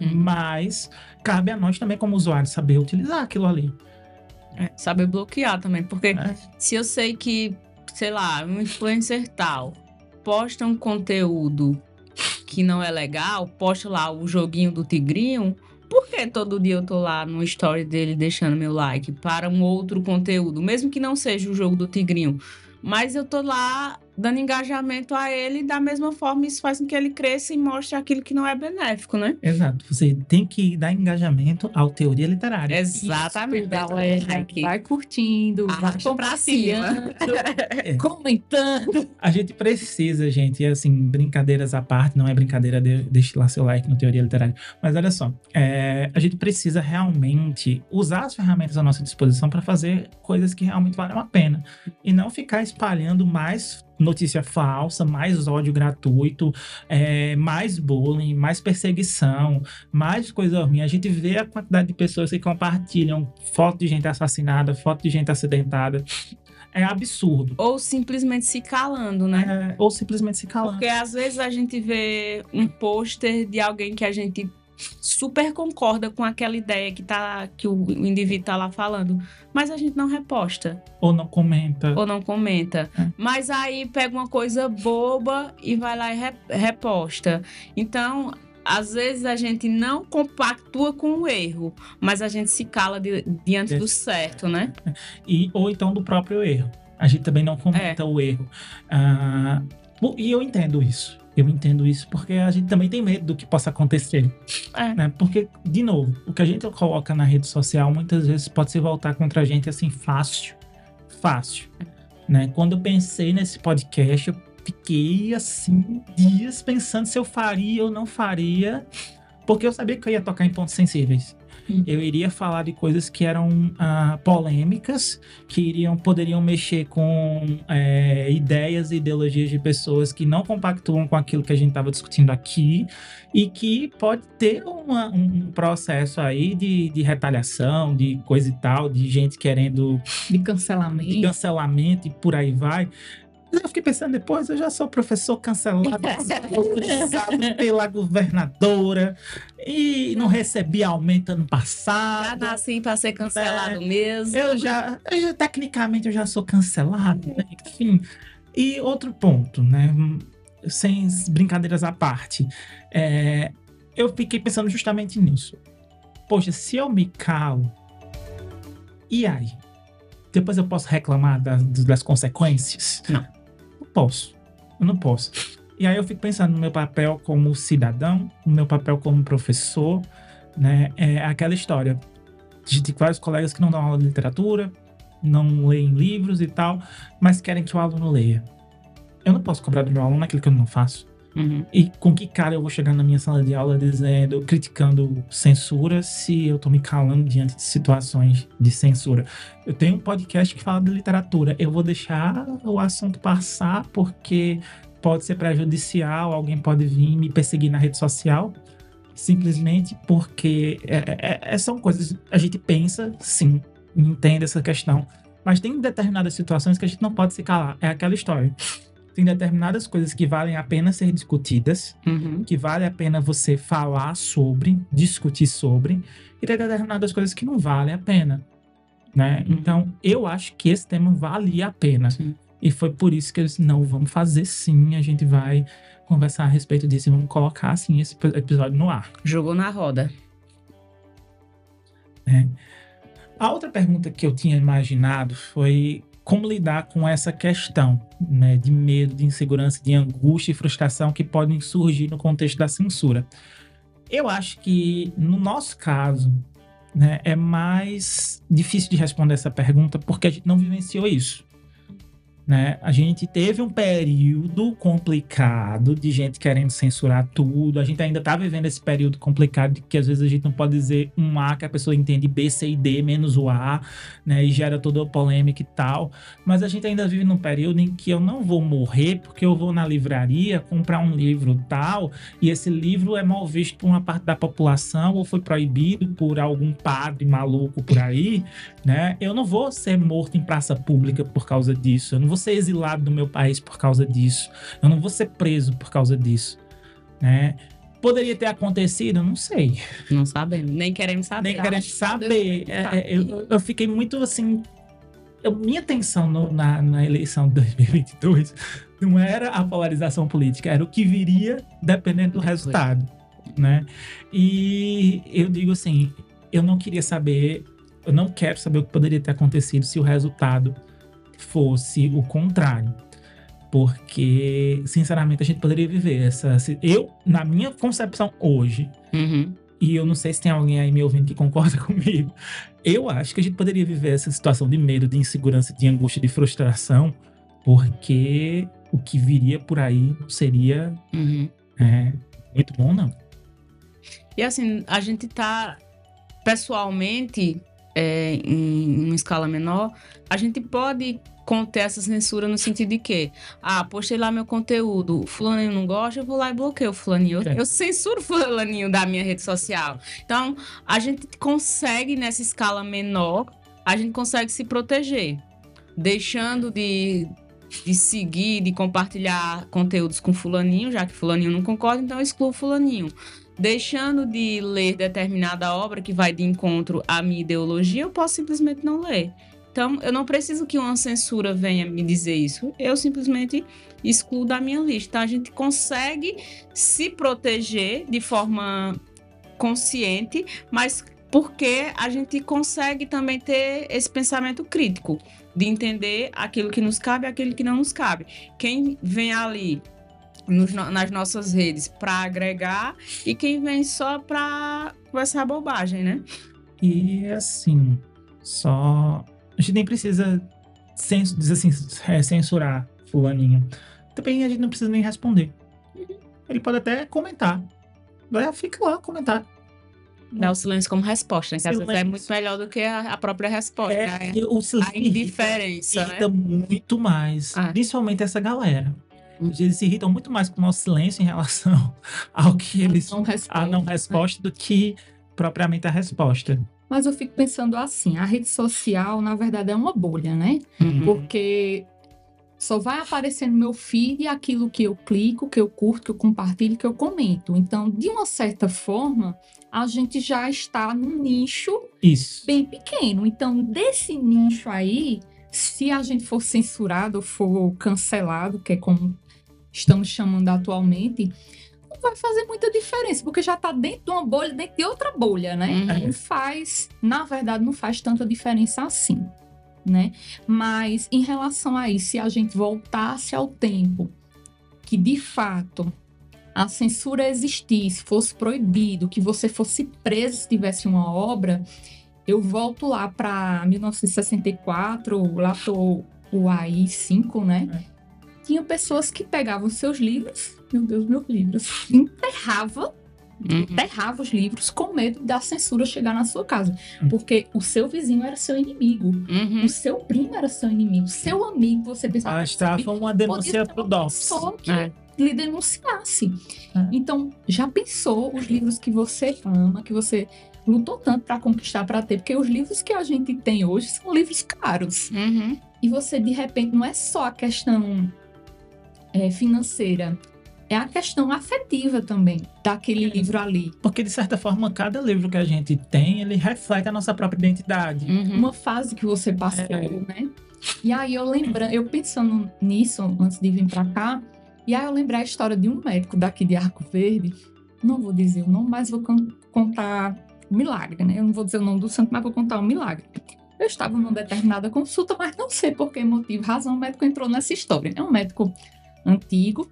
Uhum. Mas cabe a nós também, como usuários, saber utilizar aquilo ali. É, saber bloquear também, porque né? se eu sei que, sei lá, um influencer tal posta um conteúdo que não é legal, posta lá o joguinho do tigrinho, por que todo dia eu tô lá no story dele deixando meu like para um outro conteúdo, mesmo que não seja o jogo do tigrinho? Mas eu tô lá dando engajamento a ele da mesma forma, isso faz com que ele cresça e mostre aquilo que não é benéfico, né? Exato. Você tem que dar engajamento à teoria literária. Exatamente. Galera, Like. vai curtindo, vai Arrasta compartilhando, comentando. A gente precisa, gente, e assim, brincadeiras à parte, não é brincadeira, de, lá seu like no Teoria Literária. Mas olha só, é, a gente precisa realmente usar as ferramentas à nossa disposição para fazer coisas que realmente valem a pena. E não ficar espalhando mais notícia falsa, mais ódio gratuito, é, mais bullying, mais perseguição, mais coisa ruim. A gente vê a quantidade de pessoas que compartilham foto de gente assassinada, foto de gente acidentada. É absurdo. Ou simplesmente se calando, né? É, ou simplesmente se calando. Porque às vezes a gente vê um pôster de alguém que a gente super concorda com aquela ideia que, tá, que o indivíduo tá lá falando, mas a gente não reposta Ou não comenta. ou não comenta. É. Mas aí pega uma coisa boba e vai lá e re- reposta. Então, às vezes a gente não compactua com o erro, mas a gente se cala di- diante do certo, né? E, ou então do próprio erro. A gente também não comenta o erro. Ah, e eu entendo isso. Eu entendo isso porque a gente também tem medo do que possa acontecer. É. né? Porque, de novo, o que a gente coloca na rede social muitas vezes pode se voltar contra a gente assim fácil. Fácil. Né? Quando eu pensei nesse podcast, eu fiquei assim, dias pensando se eu faria ou não faria, porque eu sabia que eu ia tocar em pontos sensíveis. Hum. Eu iria falar de coisas que eram ah, polêmicas, que iriam, poderiam mexer com é, ideias e ideologias de pessoas que não compactuam com aquilo que a gente estava discutindo aqui e que pode ter uma- um processo aí de, de retaliação, de coisa e tal, de gente querendo De de cancelamento. cancelamento e por aí vai. Mas eu fiquei pensando depois, eu já sou professor cancelado, autorizado pela governadora e não recebi aumento ano Já passado. nasci pra ser cancelado mesmo. Eu já, eu já- tecnicamente eu já sou cancelado, né? enfim. E outro ponto, né? Sem brincadeiras à parte, é, eu fiquei pensando justamente nisso. Poxa, se eu me calo, e aí? Depois eu posso reclamar das, das consequências? Não. Posso. Eu não posso. E aí eu fico pensando no meu papel como cidadão, no meu papel como professor, né? É aquela história. Gente tem vários colegas que não dão aula de literatura, não leem livros e tal, mas querem que o aluno leia. Eu não posso cobrar do meu aluno aquilo que eu não faço. Uhum. E com que cara eu vou chegar na minha sala de aula dizendo, criticando censura se eu tô me calando diante de situações de censura? Eu tenho um podcast que fala de literatura. Eu vou deixar o assunto passar porque pode ser prejudicial, alguém pode vir me perseguir na rede social. Simplesmente porque é- é- é- são coisas. A gente pensa, sim, entende essa questão. Mas tem determinadas situações que a gente não pode se calar. É aquela história. Tem determinadas coisas que valem a pena ser discutidas, Uhum. que vale a pena você falar sobre, discutir sobre, e tem determinadas coisas que não valem a pena. Né? Então, eu acho que esse tema valia a pena. Sim. E foi por isso que eu disse, não, vamos fazer sim, a gente vai conversar a respeito disso e vamos colocar, assim, esse epi- episódio no ar. Jogou na roda. A outra pergunta que eu tinha imaginado foi como lidar com essa questão né, de medo, de insegurança, de angústia e frustração que podem surgir no contexto da censura. Eu acho que, no nosso caso, né, é mais difícil de responder essa pergunta porque a gente não vivenciou isso. Né? A gente teve um período complicado de gente querendo censurar tudo. A gente ainda tá vivendo esse período complicado de que às vezes a gente não pode dizer um A que a pessoa entende B, C e D menos o A, né? E gera toda a polêmica e tal. Mas a gente ainda vive num período em que eu não vou morrer porque eu vou na livraria comprar um livro tal e esse livro é mal visto por uma parte da população ou foi proibido por algum padre maluco por aí, né? Eu não vou ser morto em praça pública por causa disso. Eu não vou ser exilado do meu país por causa disso. Eu não vou ser preso por causa disso, né? Poderia ter acontecido? Não sei. Não sabemos, nem queremos saber. Nem querendo saber. É, é, eu, eu fiquei muito assim. minha atenção no- na, na eleição de 2022 não era a polarização política, era o que viria dependendo do resultado, né? E eu digo assim, eu não queria saber, eu não quero saber o que poderia ter acontecido se o resultado fosse o contrário. Porque, sinceramente, a gente poderia viver essa. Eu, na minha concepção hoje, Uhum. e eu não sei se tem alguém aí me ouvindo que concorda comigo. Eu acho que a gente poderia viver essa situação de medo, de insegurança, de angústia, de frustração, porque o que viria por aí não seria Uhum. é, muito bom, não. E assim, a gente tá pessoalmente, é, em uma escala menor, a gente pode conter essa censura no sentido de que, ah, postei lá meu conteúdo, fulaninho não gosta, eu vou lá e bloqueio o fulaninho. Eu, É. eu censuro o fulaninho da minha rede social. Então, a gente consegue, nessa escala menor, a gente consegue se proteger. Deixando de, de seguir, de compartilhar conteúdos com fulaninho, já que fulaninho não concorda, então eu excluo fulaninho deixando de ler determinada obra que vai de encontro à minha ideologia, eu posso simplesmente não ler. Então, eu não preciso que uma censura venha me dizer isso. Eu simplesmente excluo da minha lista. Então, a gente consegue se proteger de forma consciente, mas porque a gente consegue também ter esse pensamento crítico de entender aquilo que nos cabe e aquilo que não nos cabe. Quem vem ali nos no- nas nossas redes para agregar e quem vem só para conversar bobagem, né? E assim, só. A gente nem precisa cens- dizer assim, é, censurar fulaninho. Também a gente não precisa nem responder. Ele pode até comentar. Fica lá, comentar. Dar o silêncio como resposta, né? Que às vezes é muito melhor do que a, a própria resposta. É, né? o silêncio A indiferença, né? irrita muito mais. Ah. Principalmente essa galera. Hum. Eles se irritam muito mais com o nosso silêncio em relação ao que eles. Não a não resposta do que propriamente a resposta. Mas eu fico pensando assim, a rede social, na verdade, é uma bolha, né? Uhum. Porque só vai aparecer no meu feed aquilo que eu clico, que eu curto, que eu compartilho, que eu comento. Então, de uma certa forma, a gente já está num nicho Isso. bem pequeno. Então, desse nicho aí, se a gente for censurado ou for cancelado, que é como estamos chamando atualmente, vai fazer muita diferença, porque já está dentro de uma bolha, dentro de outra bolha, né? Uhum. Não faz, na verdade, não faz tanta diferença assim, né? Mas em relação a isso, se a gente voltasse ao tempo que de fato a censura existisse, fosse proibido, que você fosse preso se tivesse uma obra, eu volto lá para 1964, lá tô o AI 5, né? Tinha pessoas que pegavam seus livros, meu Deus, meus livros, enterrava Uhum. enterrava os livros com medo da censura chegar na sua casa. Hum. Porque o seu vizinho era seu inimigo, Uhum. o seu primo era seu inimigo, seu amigo, você pensava. Bastava uma podia denúncia pro uma DOPS. que É. lhe denunciasse. É. Então, já pensou os livros que você ama, que você lutou tanto para conquistar, para ter? Porque os livros que a gente tem hoje são livros caros. Uhum. E você, de repente, não é só a questão é, financeira. É a questão afetiva também daquele livro ali. Porque, de certa forma, cada livro que a gente tem, ele reflete a nossa própria identidade. Uhum. Uma fase que você passou, É. né? E aí eu lembrando, eu pensando nisso antes de vir pra cá, e aí eu lembrei a história de um médico daqui de Arco Verde. Não vou dizer o nome, mas vou con- contar o milagre, né? Eu não vou dizer o nome do santo, mas vou contar o milagre. Eu estava numa determinada consulta, mas não sei por que motivo, razão, o médico entrou nessa história. É um médico antigo.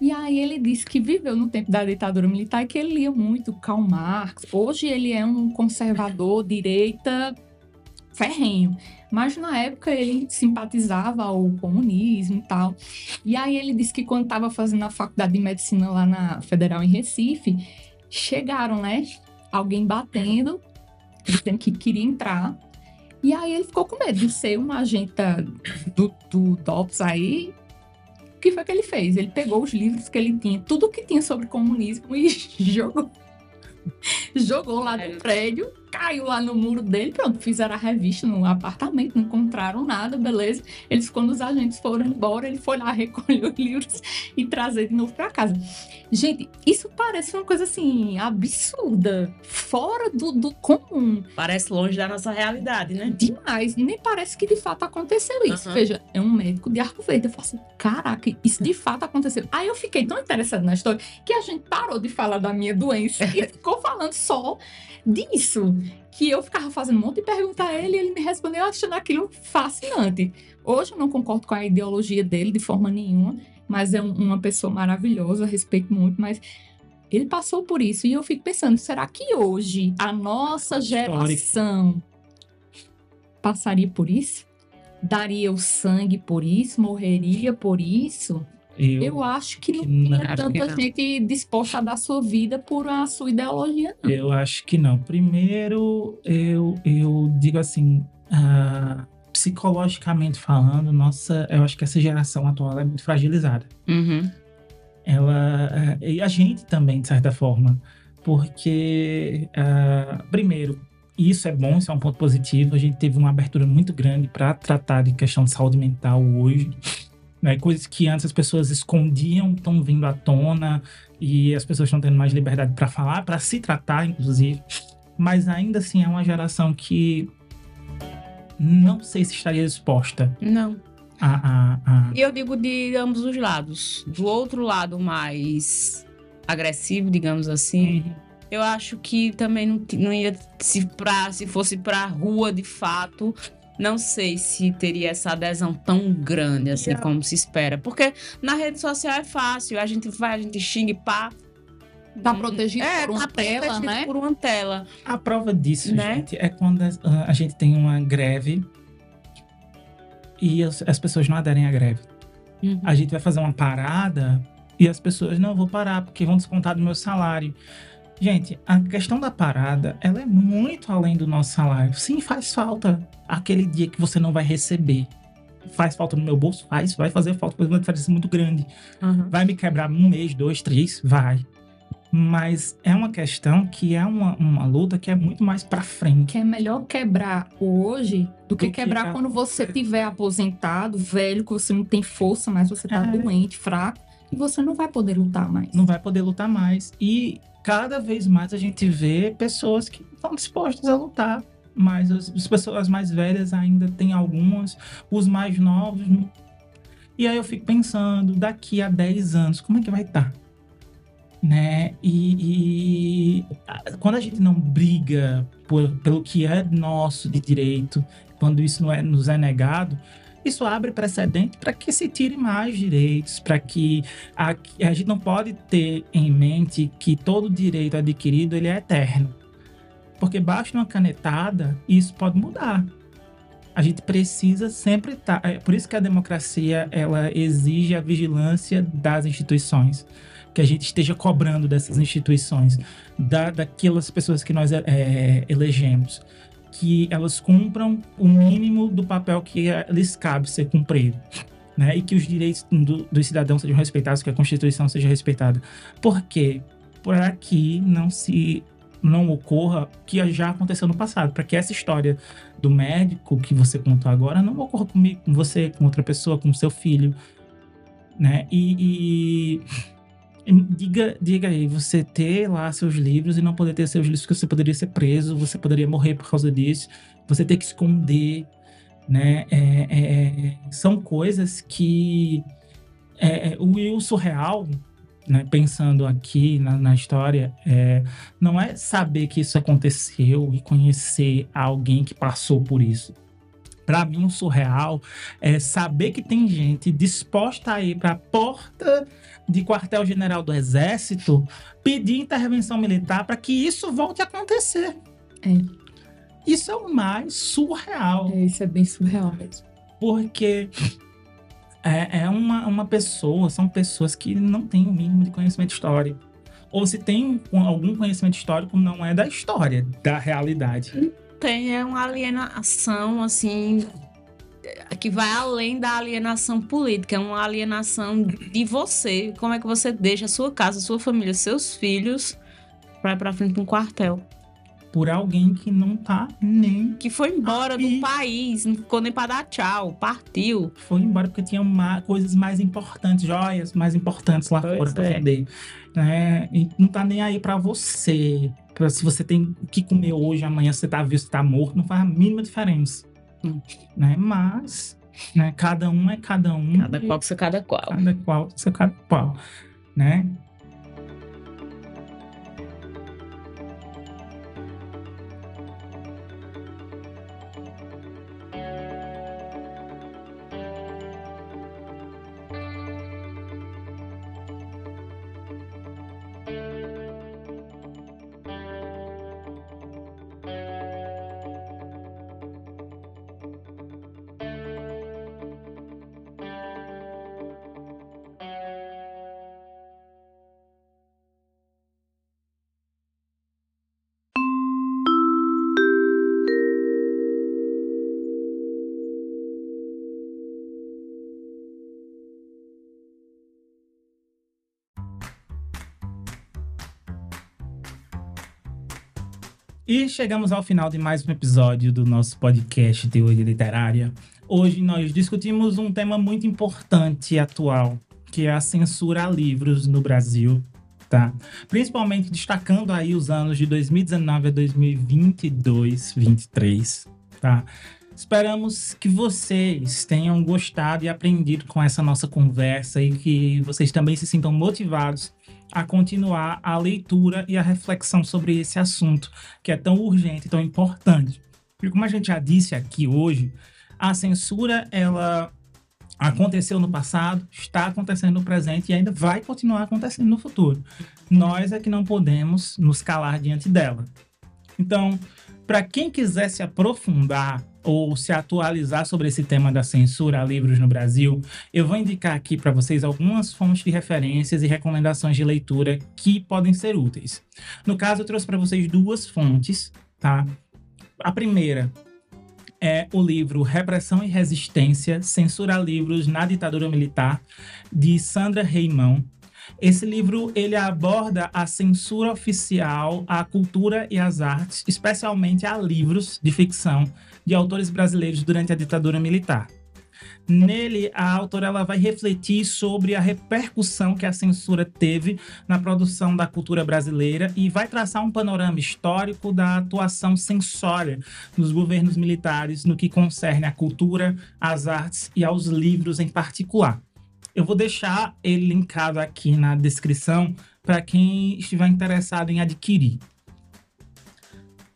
E aí ele disse que viveu no tempo da ditadura militar e que ele lia muito Karl Marx. Hoje ele é um conservador, direita, ferrenho. Mas na época ele simpatizava ao comunismo e tal. E aí ele disse que quando estava fazendo a faculdade de medicina lá na Federal em Recife, chegaram, né? Alguém batendo, dizendo que queria entrar. E aí ele ficou com medo de ser um agente do, do DOPS aí. O que foi que ele fez? Ele pegou os livros que ele tinha, tudo que tinha sobre comunismo e jogou. Jogou lá no prédio, caiu lá no muro dele, pronto, fizeram a revista no apartamento, não encontraram nada, beleza. Eles, quando os agentes foram embora, ele foi lá recolher os livros e trazer de novo para casa. Gente, isso parece uma coisa assim, absurda, fora do, do comum. Parece longe da nossa realidade, né? Demais, nem parece que de fato aconteceu isso. Aham. Veja, é um médico de Arco Verde. Eu falo assim, caraca, isso de fato aconteceu. Aí eu fiquei tão interessada na história que a gente parou de falar da minha doença e ficou falando só disso. Que eu ficava fazendo um monte de pergunta a ele e ele me respondeu achando aquilo fascinante. Hoje eu não concordo com a ideologia dele de forma nenhuma, mas é um- uma pessoa maravilhosa, respeito muito, mas ele passou por isso e eu fico pensando, será que hoje a nossa geração passaria por isso? Daria o sangue por isso? Morreria por isso? Eu, Eu acho que não tinha não, tanta não. gente disposta a dar sua vida por a sua ideologia, não. eu acho que não. Primeiro, eu, eu digo assim, ah, psicologicamente falando, nossa, eu acho que essa geração atual é muito fragilizada. Uhum. ela eh, e a gente também de certa forma porque ah, primeiro isso é bom isso é um ponto positivo a gente teve uma abertura muito grande para tratar de questão de saúde mental hoje né? coisas que antes as pessoas escondiam estão vindo à tona e as pessoas estão tendo mais liberdade para falar para se tratar inclusive mas ainda assim é uma geração que não sei se estaria disposta Não. a, a, E eu digo de ambos os lados. Do outro lado mais agressivo, digamos assim, eu acho que também não, não ia se pra, se fosse pra rua de fato, não sei se teria essa adesão tão grande assim Yeah. como se espera, porque na rede social é fácil, a gente vai, a gente xinga e pá, Tá protegido é, por uma tá tela, né? Por uma tela. A prova disso, Né? gente, é quando as- a, a gente tem uma greve e as, as pessoas não aderem à greve. A gente vai fazer uma parada e as pessoas não eu vou parar porque vão descontar do meu salário. Gente, a questão da parada, ela é muito além do nosso salário. Sim, faz falta aquele dia que você não vai receber. Faz falta no meu bolso? Faz, vai fazer falta, faz uma diferença muito grande. Uhum. Vai me quebrar um mês, dois, três? Vai. Mas é uma questão que é uma, uma luta que é muito mais pra frente. Que é melhor quebrar hoje do que Do que quebrar a- quando você tiver aposentado, velho, que você não tem força mais, você tá É. doente, fraco, e você não vai poder lutar mais. Não vai poder lutar mais. E cada vez mais a gente vê pessoas que estão dispostas a lutar. Mas as, as pessoas mais velhas ainda tem algumas, os mais novos. E aí eu fico pensando, daqui a 10 anos, como é que vai estar? Né? E, e, quando a gente não briga por- pelo que é nosso de direito, quando isso não é, nos é negado, isso abre precedente para que se tire mais direitos, para que a, a gente não pode ter em mente que todo direito adquirido ele é eterno. Porque basta uma canetada isso pode mudar. A gente precisa sempre estar. É por isso que a democracia ela exige a vigilância das instituições. Que a gente esteja cobrando dessas instituições, da, daquelas pessoas que nós é, elegemos. Que elas cumpram o mínimo do papel que lhes cabe ser cumprido né? E que os direitos do, dos cidadãos sejam respeitados, que a Constituição seja respeitada. Por quê? Para que não se não ocorra o que já aconteceu no passado, para que essa história do médico que você contou agora não ocorra comigo, com você, com outra pessoa, com seu filho, né? E, e Diga, diga aí, você ter lá seus livros e não poder ter seus livros, porque você poderia ser preso, você poderia morrer por causa disso, você ter que esconder, né? É, é, são coisas que é, é o, o surreal, né, pensando aqui na, na história, é, não é saber que isso aconteceu e conhecer alguém que passou por isso. Para mim, o surreal é saber que tem gente disposta a ir para a porta de quartel-general do Exército pedir intervenção militar para que isso volte a acontecer. É. Isso é o mais surreal. É, isso é bem surreal mesmo. Porque é, é uma, uma pessoa, são pessoas que não têm o mínimo de conhecimento histórico. Ou se tem algum conhecimento histórico, não é da história, da realidade. Tem, é uma alienação, assim, que vai além da alienação política, é uma alienação de você. Como é que você deixa a sua casa, a sua família, seus filhos para ir para frente de um quartel? por alguém que não tá nem. Que foi embora aí. do país, não ficou nem pra dar tchau, partiu. Foi embora porque tinha uma, coisas mais importantes, joias mais importantes lá pois fora pra é. vender. Né? E não tá nem aí para você. Pra, se você tem o que comer hoje, amanhã você tá vivo, você tá morto, não faz a mínima diferença. Hum. Né? Mas, né, cada um é cada um. Cada qual que cada qual. Cada qual que cada qual. Né? E chegamos ao final de mais um episódio do nosso podcast Teoria Literária. Hoje nós discutimos um tema muito importante e atual, que é a censura a livros no Brasil, tá? Principalmente destacando aí os anos de 2019 a 2022, 23, tá? Esperamos que vocês tenham gostado e aprendido com essa nossa conversa e que vocês também se sintam motivados a continuar a leitura e a reflexão sobre esse assunto, que é tão urgente, tão importante. Porque como a gente já disse aqui hoje, a censura ela aconteceu no passado, está acontecendo no presente e ainda vai continuar acontecendo no futuro. Nós é que não podemos nos calar diante dela. Então, para quem quiser se aprofundar ou se atualizar sobre esse tema da censura a livros no Brasil, eu vou indicar aqui para vocês algumas fontes de referências e recomendações de leitura que podem ser úteis. No caso, eu trouxe para vocês duas fontes, tá? A primeira é o livro Repressão e Resistência: Censura a Livros na Ditadura Militar, de Sandra Reimão. Esse livro ele aborda a censura oficial à cultura e às artes, especialmente a livros de ficção de autores brasileiros durante a ditadura militar. Nele, a autora ela vai refletir sobre a repercussão que a censura teve na produção da cultura brasileira e vai traçar um panorama histórico da atuação censória dos governos militares no que concerne à cultura, às artes e aos livros em particular. Eu vou deixar ele linkado aqui na descrição para quem estiver interessado em adquirir.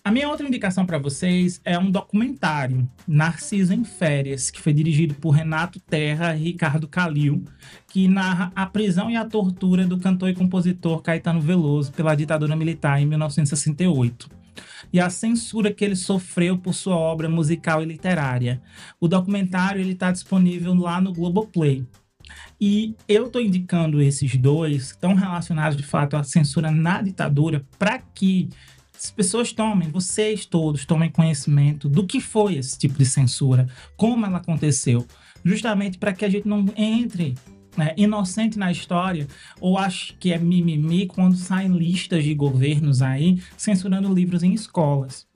A minha outra indicação para vocês é um documentário, Narciso em Férias, que foi dirigido por Renato Terra e Ricardo Calil, que narra a prisão e a tortura do cantor e compositor Caetano Veloso pela ditadura militar em 1968 e a censura que ele sofreu por sua obra musical e literária. O documentário ele está disponível lá no Globoplay. E eu estou indicando esses dois, estão relacionados de fato à censura na ditadura, para que as pessoas tomem, vocês todos tomem conhecimento do que foi esse tipo de censura, como ela aconteceu, justamente para que a gente não entre né, inocente na história ou ache que é mimimi quando saem listas de governos aí censurando livros em escolas.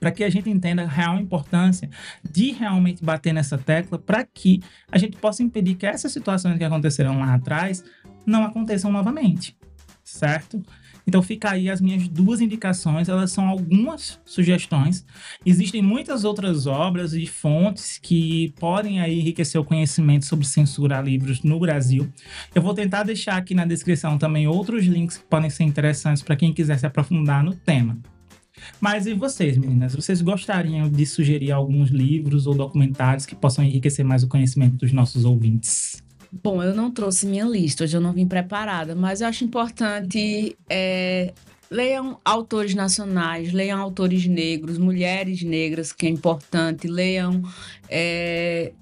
Para que a gente entenda a real importância de realmente bater nessa tecla, para que a gente possa impedir que essas situações que aconteceram lá atrás não aconteçam novamente, certo? Então fica aí as minhas duas indicações, elas são algumas sugestões. Existem muitas outras obras e fontes que podem aí enriquecer o conhecimento sobre censura a livros no Brasil. Eu vou tentar deixar aqui na descrição também outros links que podem ser interessantes para quem quiser se aprofundar no tema. Mas e vocês, meninas? Vocês gostariam de sugerir alguns livros ou documentários que possam enriquecer mais o conhecimento dos nossos ouvintes? Bom, eu não trouxe minha lista, hoje eu não vim preparada, mas eu acho importante é, leiam autores nacionais, leiam autores negros, mulheres negras, que é importante, leiam é,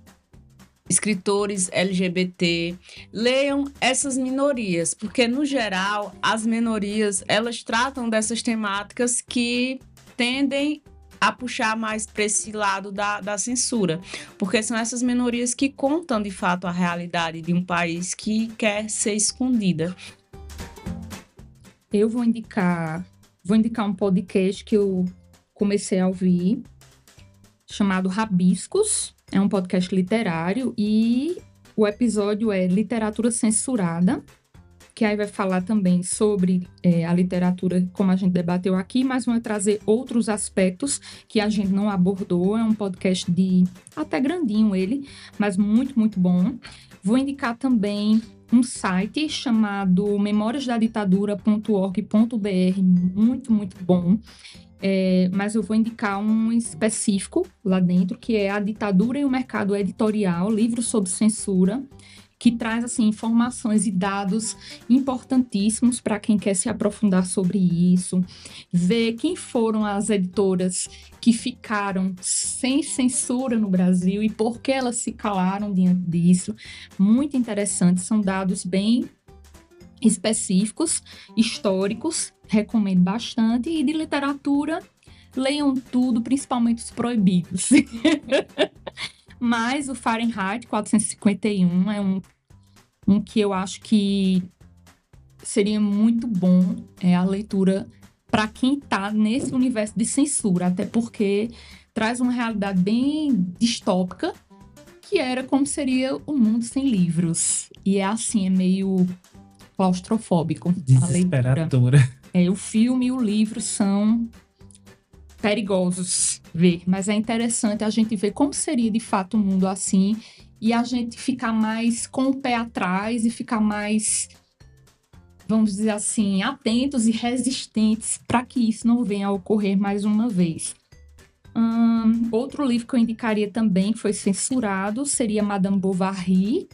escritores LGBT, leiam essas minorias, porque no geral as minorias elas tratam dessas temáticas que tendem a puxar mais para esse lado da, da censura, porque são essas minorias que contam de fato a realidade de um país que quer ser escondida. Eu vou indicar, vou indicar um podcast que eu comecei a ouvir chamado Rabiscos, é um podcast literário e o episódio é Literatura Censurada que aí vai falar também sobre é, a literatura, como a gente debateu aqui, mas vai trazer outros aspectos que a gente não abordou. É um podcast de até grandinho ele, mas muito, muito bom. Vou indicar também um site chamado memoriasdaditadura.org.br, muito, muito bom. É, mas eu vou indicar um específico lá dentro, que é A Ditadura e o Mercado Editorial, livro sobre censura que traz assim informações e dados importantíssimos para quem quer se aprofundar sobre isso, ver quem foram as editoras que ficaram sem censura no Brasil e por que elas se calaram diante disso. Muito interessante, são dados bem específicos, históricos, recomendo bastante e de literatura leiam tudo, principalmente os proibidos. Mas o Fahrenheit 451 é um, um que eu acho que seria muito bom é, a leitura para quem está nesse universo de censura, até porque traz uma realidade bem distópica, que era como seria o mundo sem livros. E é assim, é meio claustrofóbico. Desesperadora. É, o filme e o livro são perigosos ver, mas é interessante a gente ver como seria de fato um mundo assim e a gente ficar mais com o pé atrás e ficar mais, vamos dizer assim, atentos e resistentes para que isso não venha a ocorrer mais uma vez. Um, outro livro que eu indicaria também, que foi censurado, seria Madame Bovary.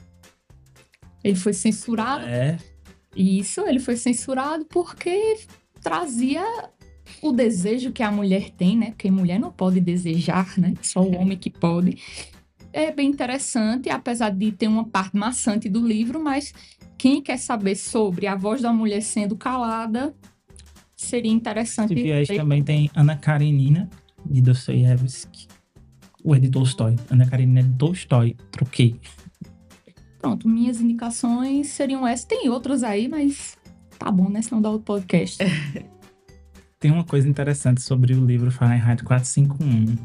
Ele foi censurado. É. Isso, ele foi censurado porque trazia o desejo que a mulher tem, né? Porque mulher não pode desejar, né? Só o homem que pode. É bem interessante, apesar de ter uma parte maçante do livro, mas quem quer saber sobre a voz da mulher sendo calada, seria interessante. E aí também tem Ana Karenina, de Dostoiévski. O é de Tolstói. Ana Karenina é de Tolstói. Troquei. Pronto, minhas indicações seriam essas. Tem outras aí, mas tá bom, né? Senão dá o podcast. Tem uma coisa interessante sobre o livro Fahrenheit 451,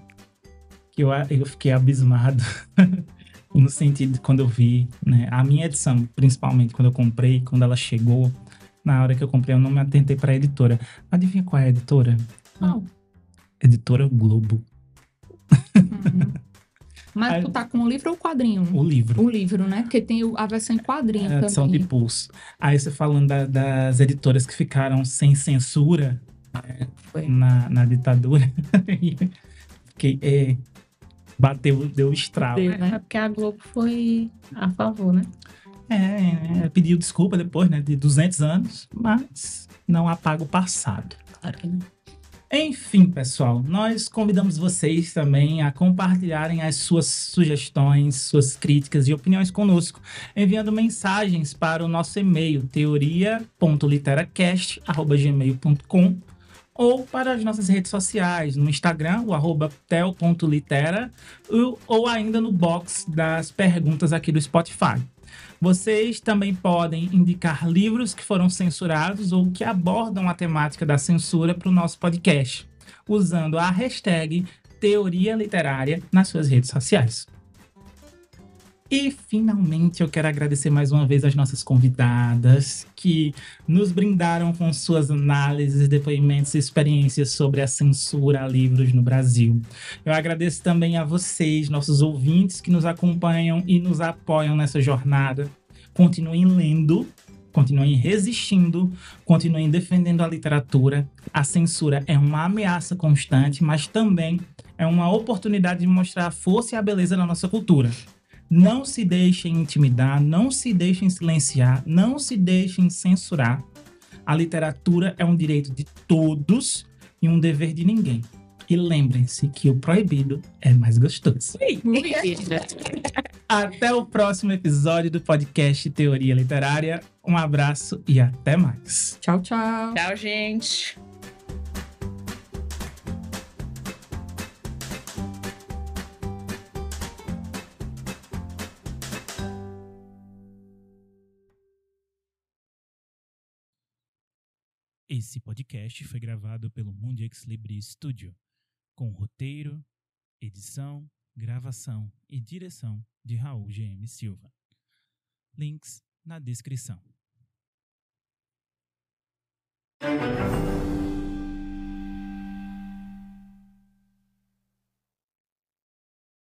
que eu, eu fiquei abismado no sentido de quando eu vi, né? A minha edição, principalmente quando eu comprei, quando ela chegou, na hora que eu comprei, eu não me atentei para a editora. Adivinha qual é a editora? Não. Editora Globo. Uhum. Mas tu tá com o livro ou o quadrinho? O livro. O livro, né? Porque tem a versão em quadrinho é, também. Edição de pulso. Aí você falando da, das editoras que ficaram sem censura, na, na ditadura. que é, bateu, deu estrago. Deu, né? É porque a Globo foi a favor, né? É, é, pediu desculpa depois, né, de 200 anos, mas não apaga o passado. Claro que não. Enfim, pessoal, nós convidamos vocês também a compartilharem as suas sugestões, suas críticas e opiniões conosco, enviando mensagens para o nosso e-mail teoria.literacast.gmail.com ou para as nossas redes sociais, no Instagram, o arroba tel.litera, ou, ainda no box das perguntas aqui do Spotify. Vocês também podem indicar livros que foram censurados ou que abordam a temática da censura para o nosso podcast, usando a hashtag Teoria Literária nas suas redes sociais. E finalmente eu quero agradecer mais uma vez as nossas convidadas que nos brindaram com suas análises, depoimentos e experiências sobre a censura a livros no Brasil. Eu agradeço também a vocês, nossos ouvintes que nos acompanham e nos apoiam nessa jornada. Continuem lendo, continuem resistindo, continuem defendendo a literatura. A censura é uma ameaça constante, mas também é uma oportunidade de mostrar a força e a beleza da nossa cultura. Não se deixem intimidar, não se deixem silenciar, não se deixem censurar. A literatura é um direito de todos e um dever de ninguém. E lembrem-se que o proibido é mais gostoso. Até o próximo episódio do podcast Teoria Literária. Um abraço e até mais. Tchau, tchau. Tchau, gente. Esse podcast foi gravado pelo Mundix Libri Studio, com roteiro, edição, gravação e direção de Raul GM Silva. Links na descrição.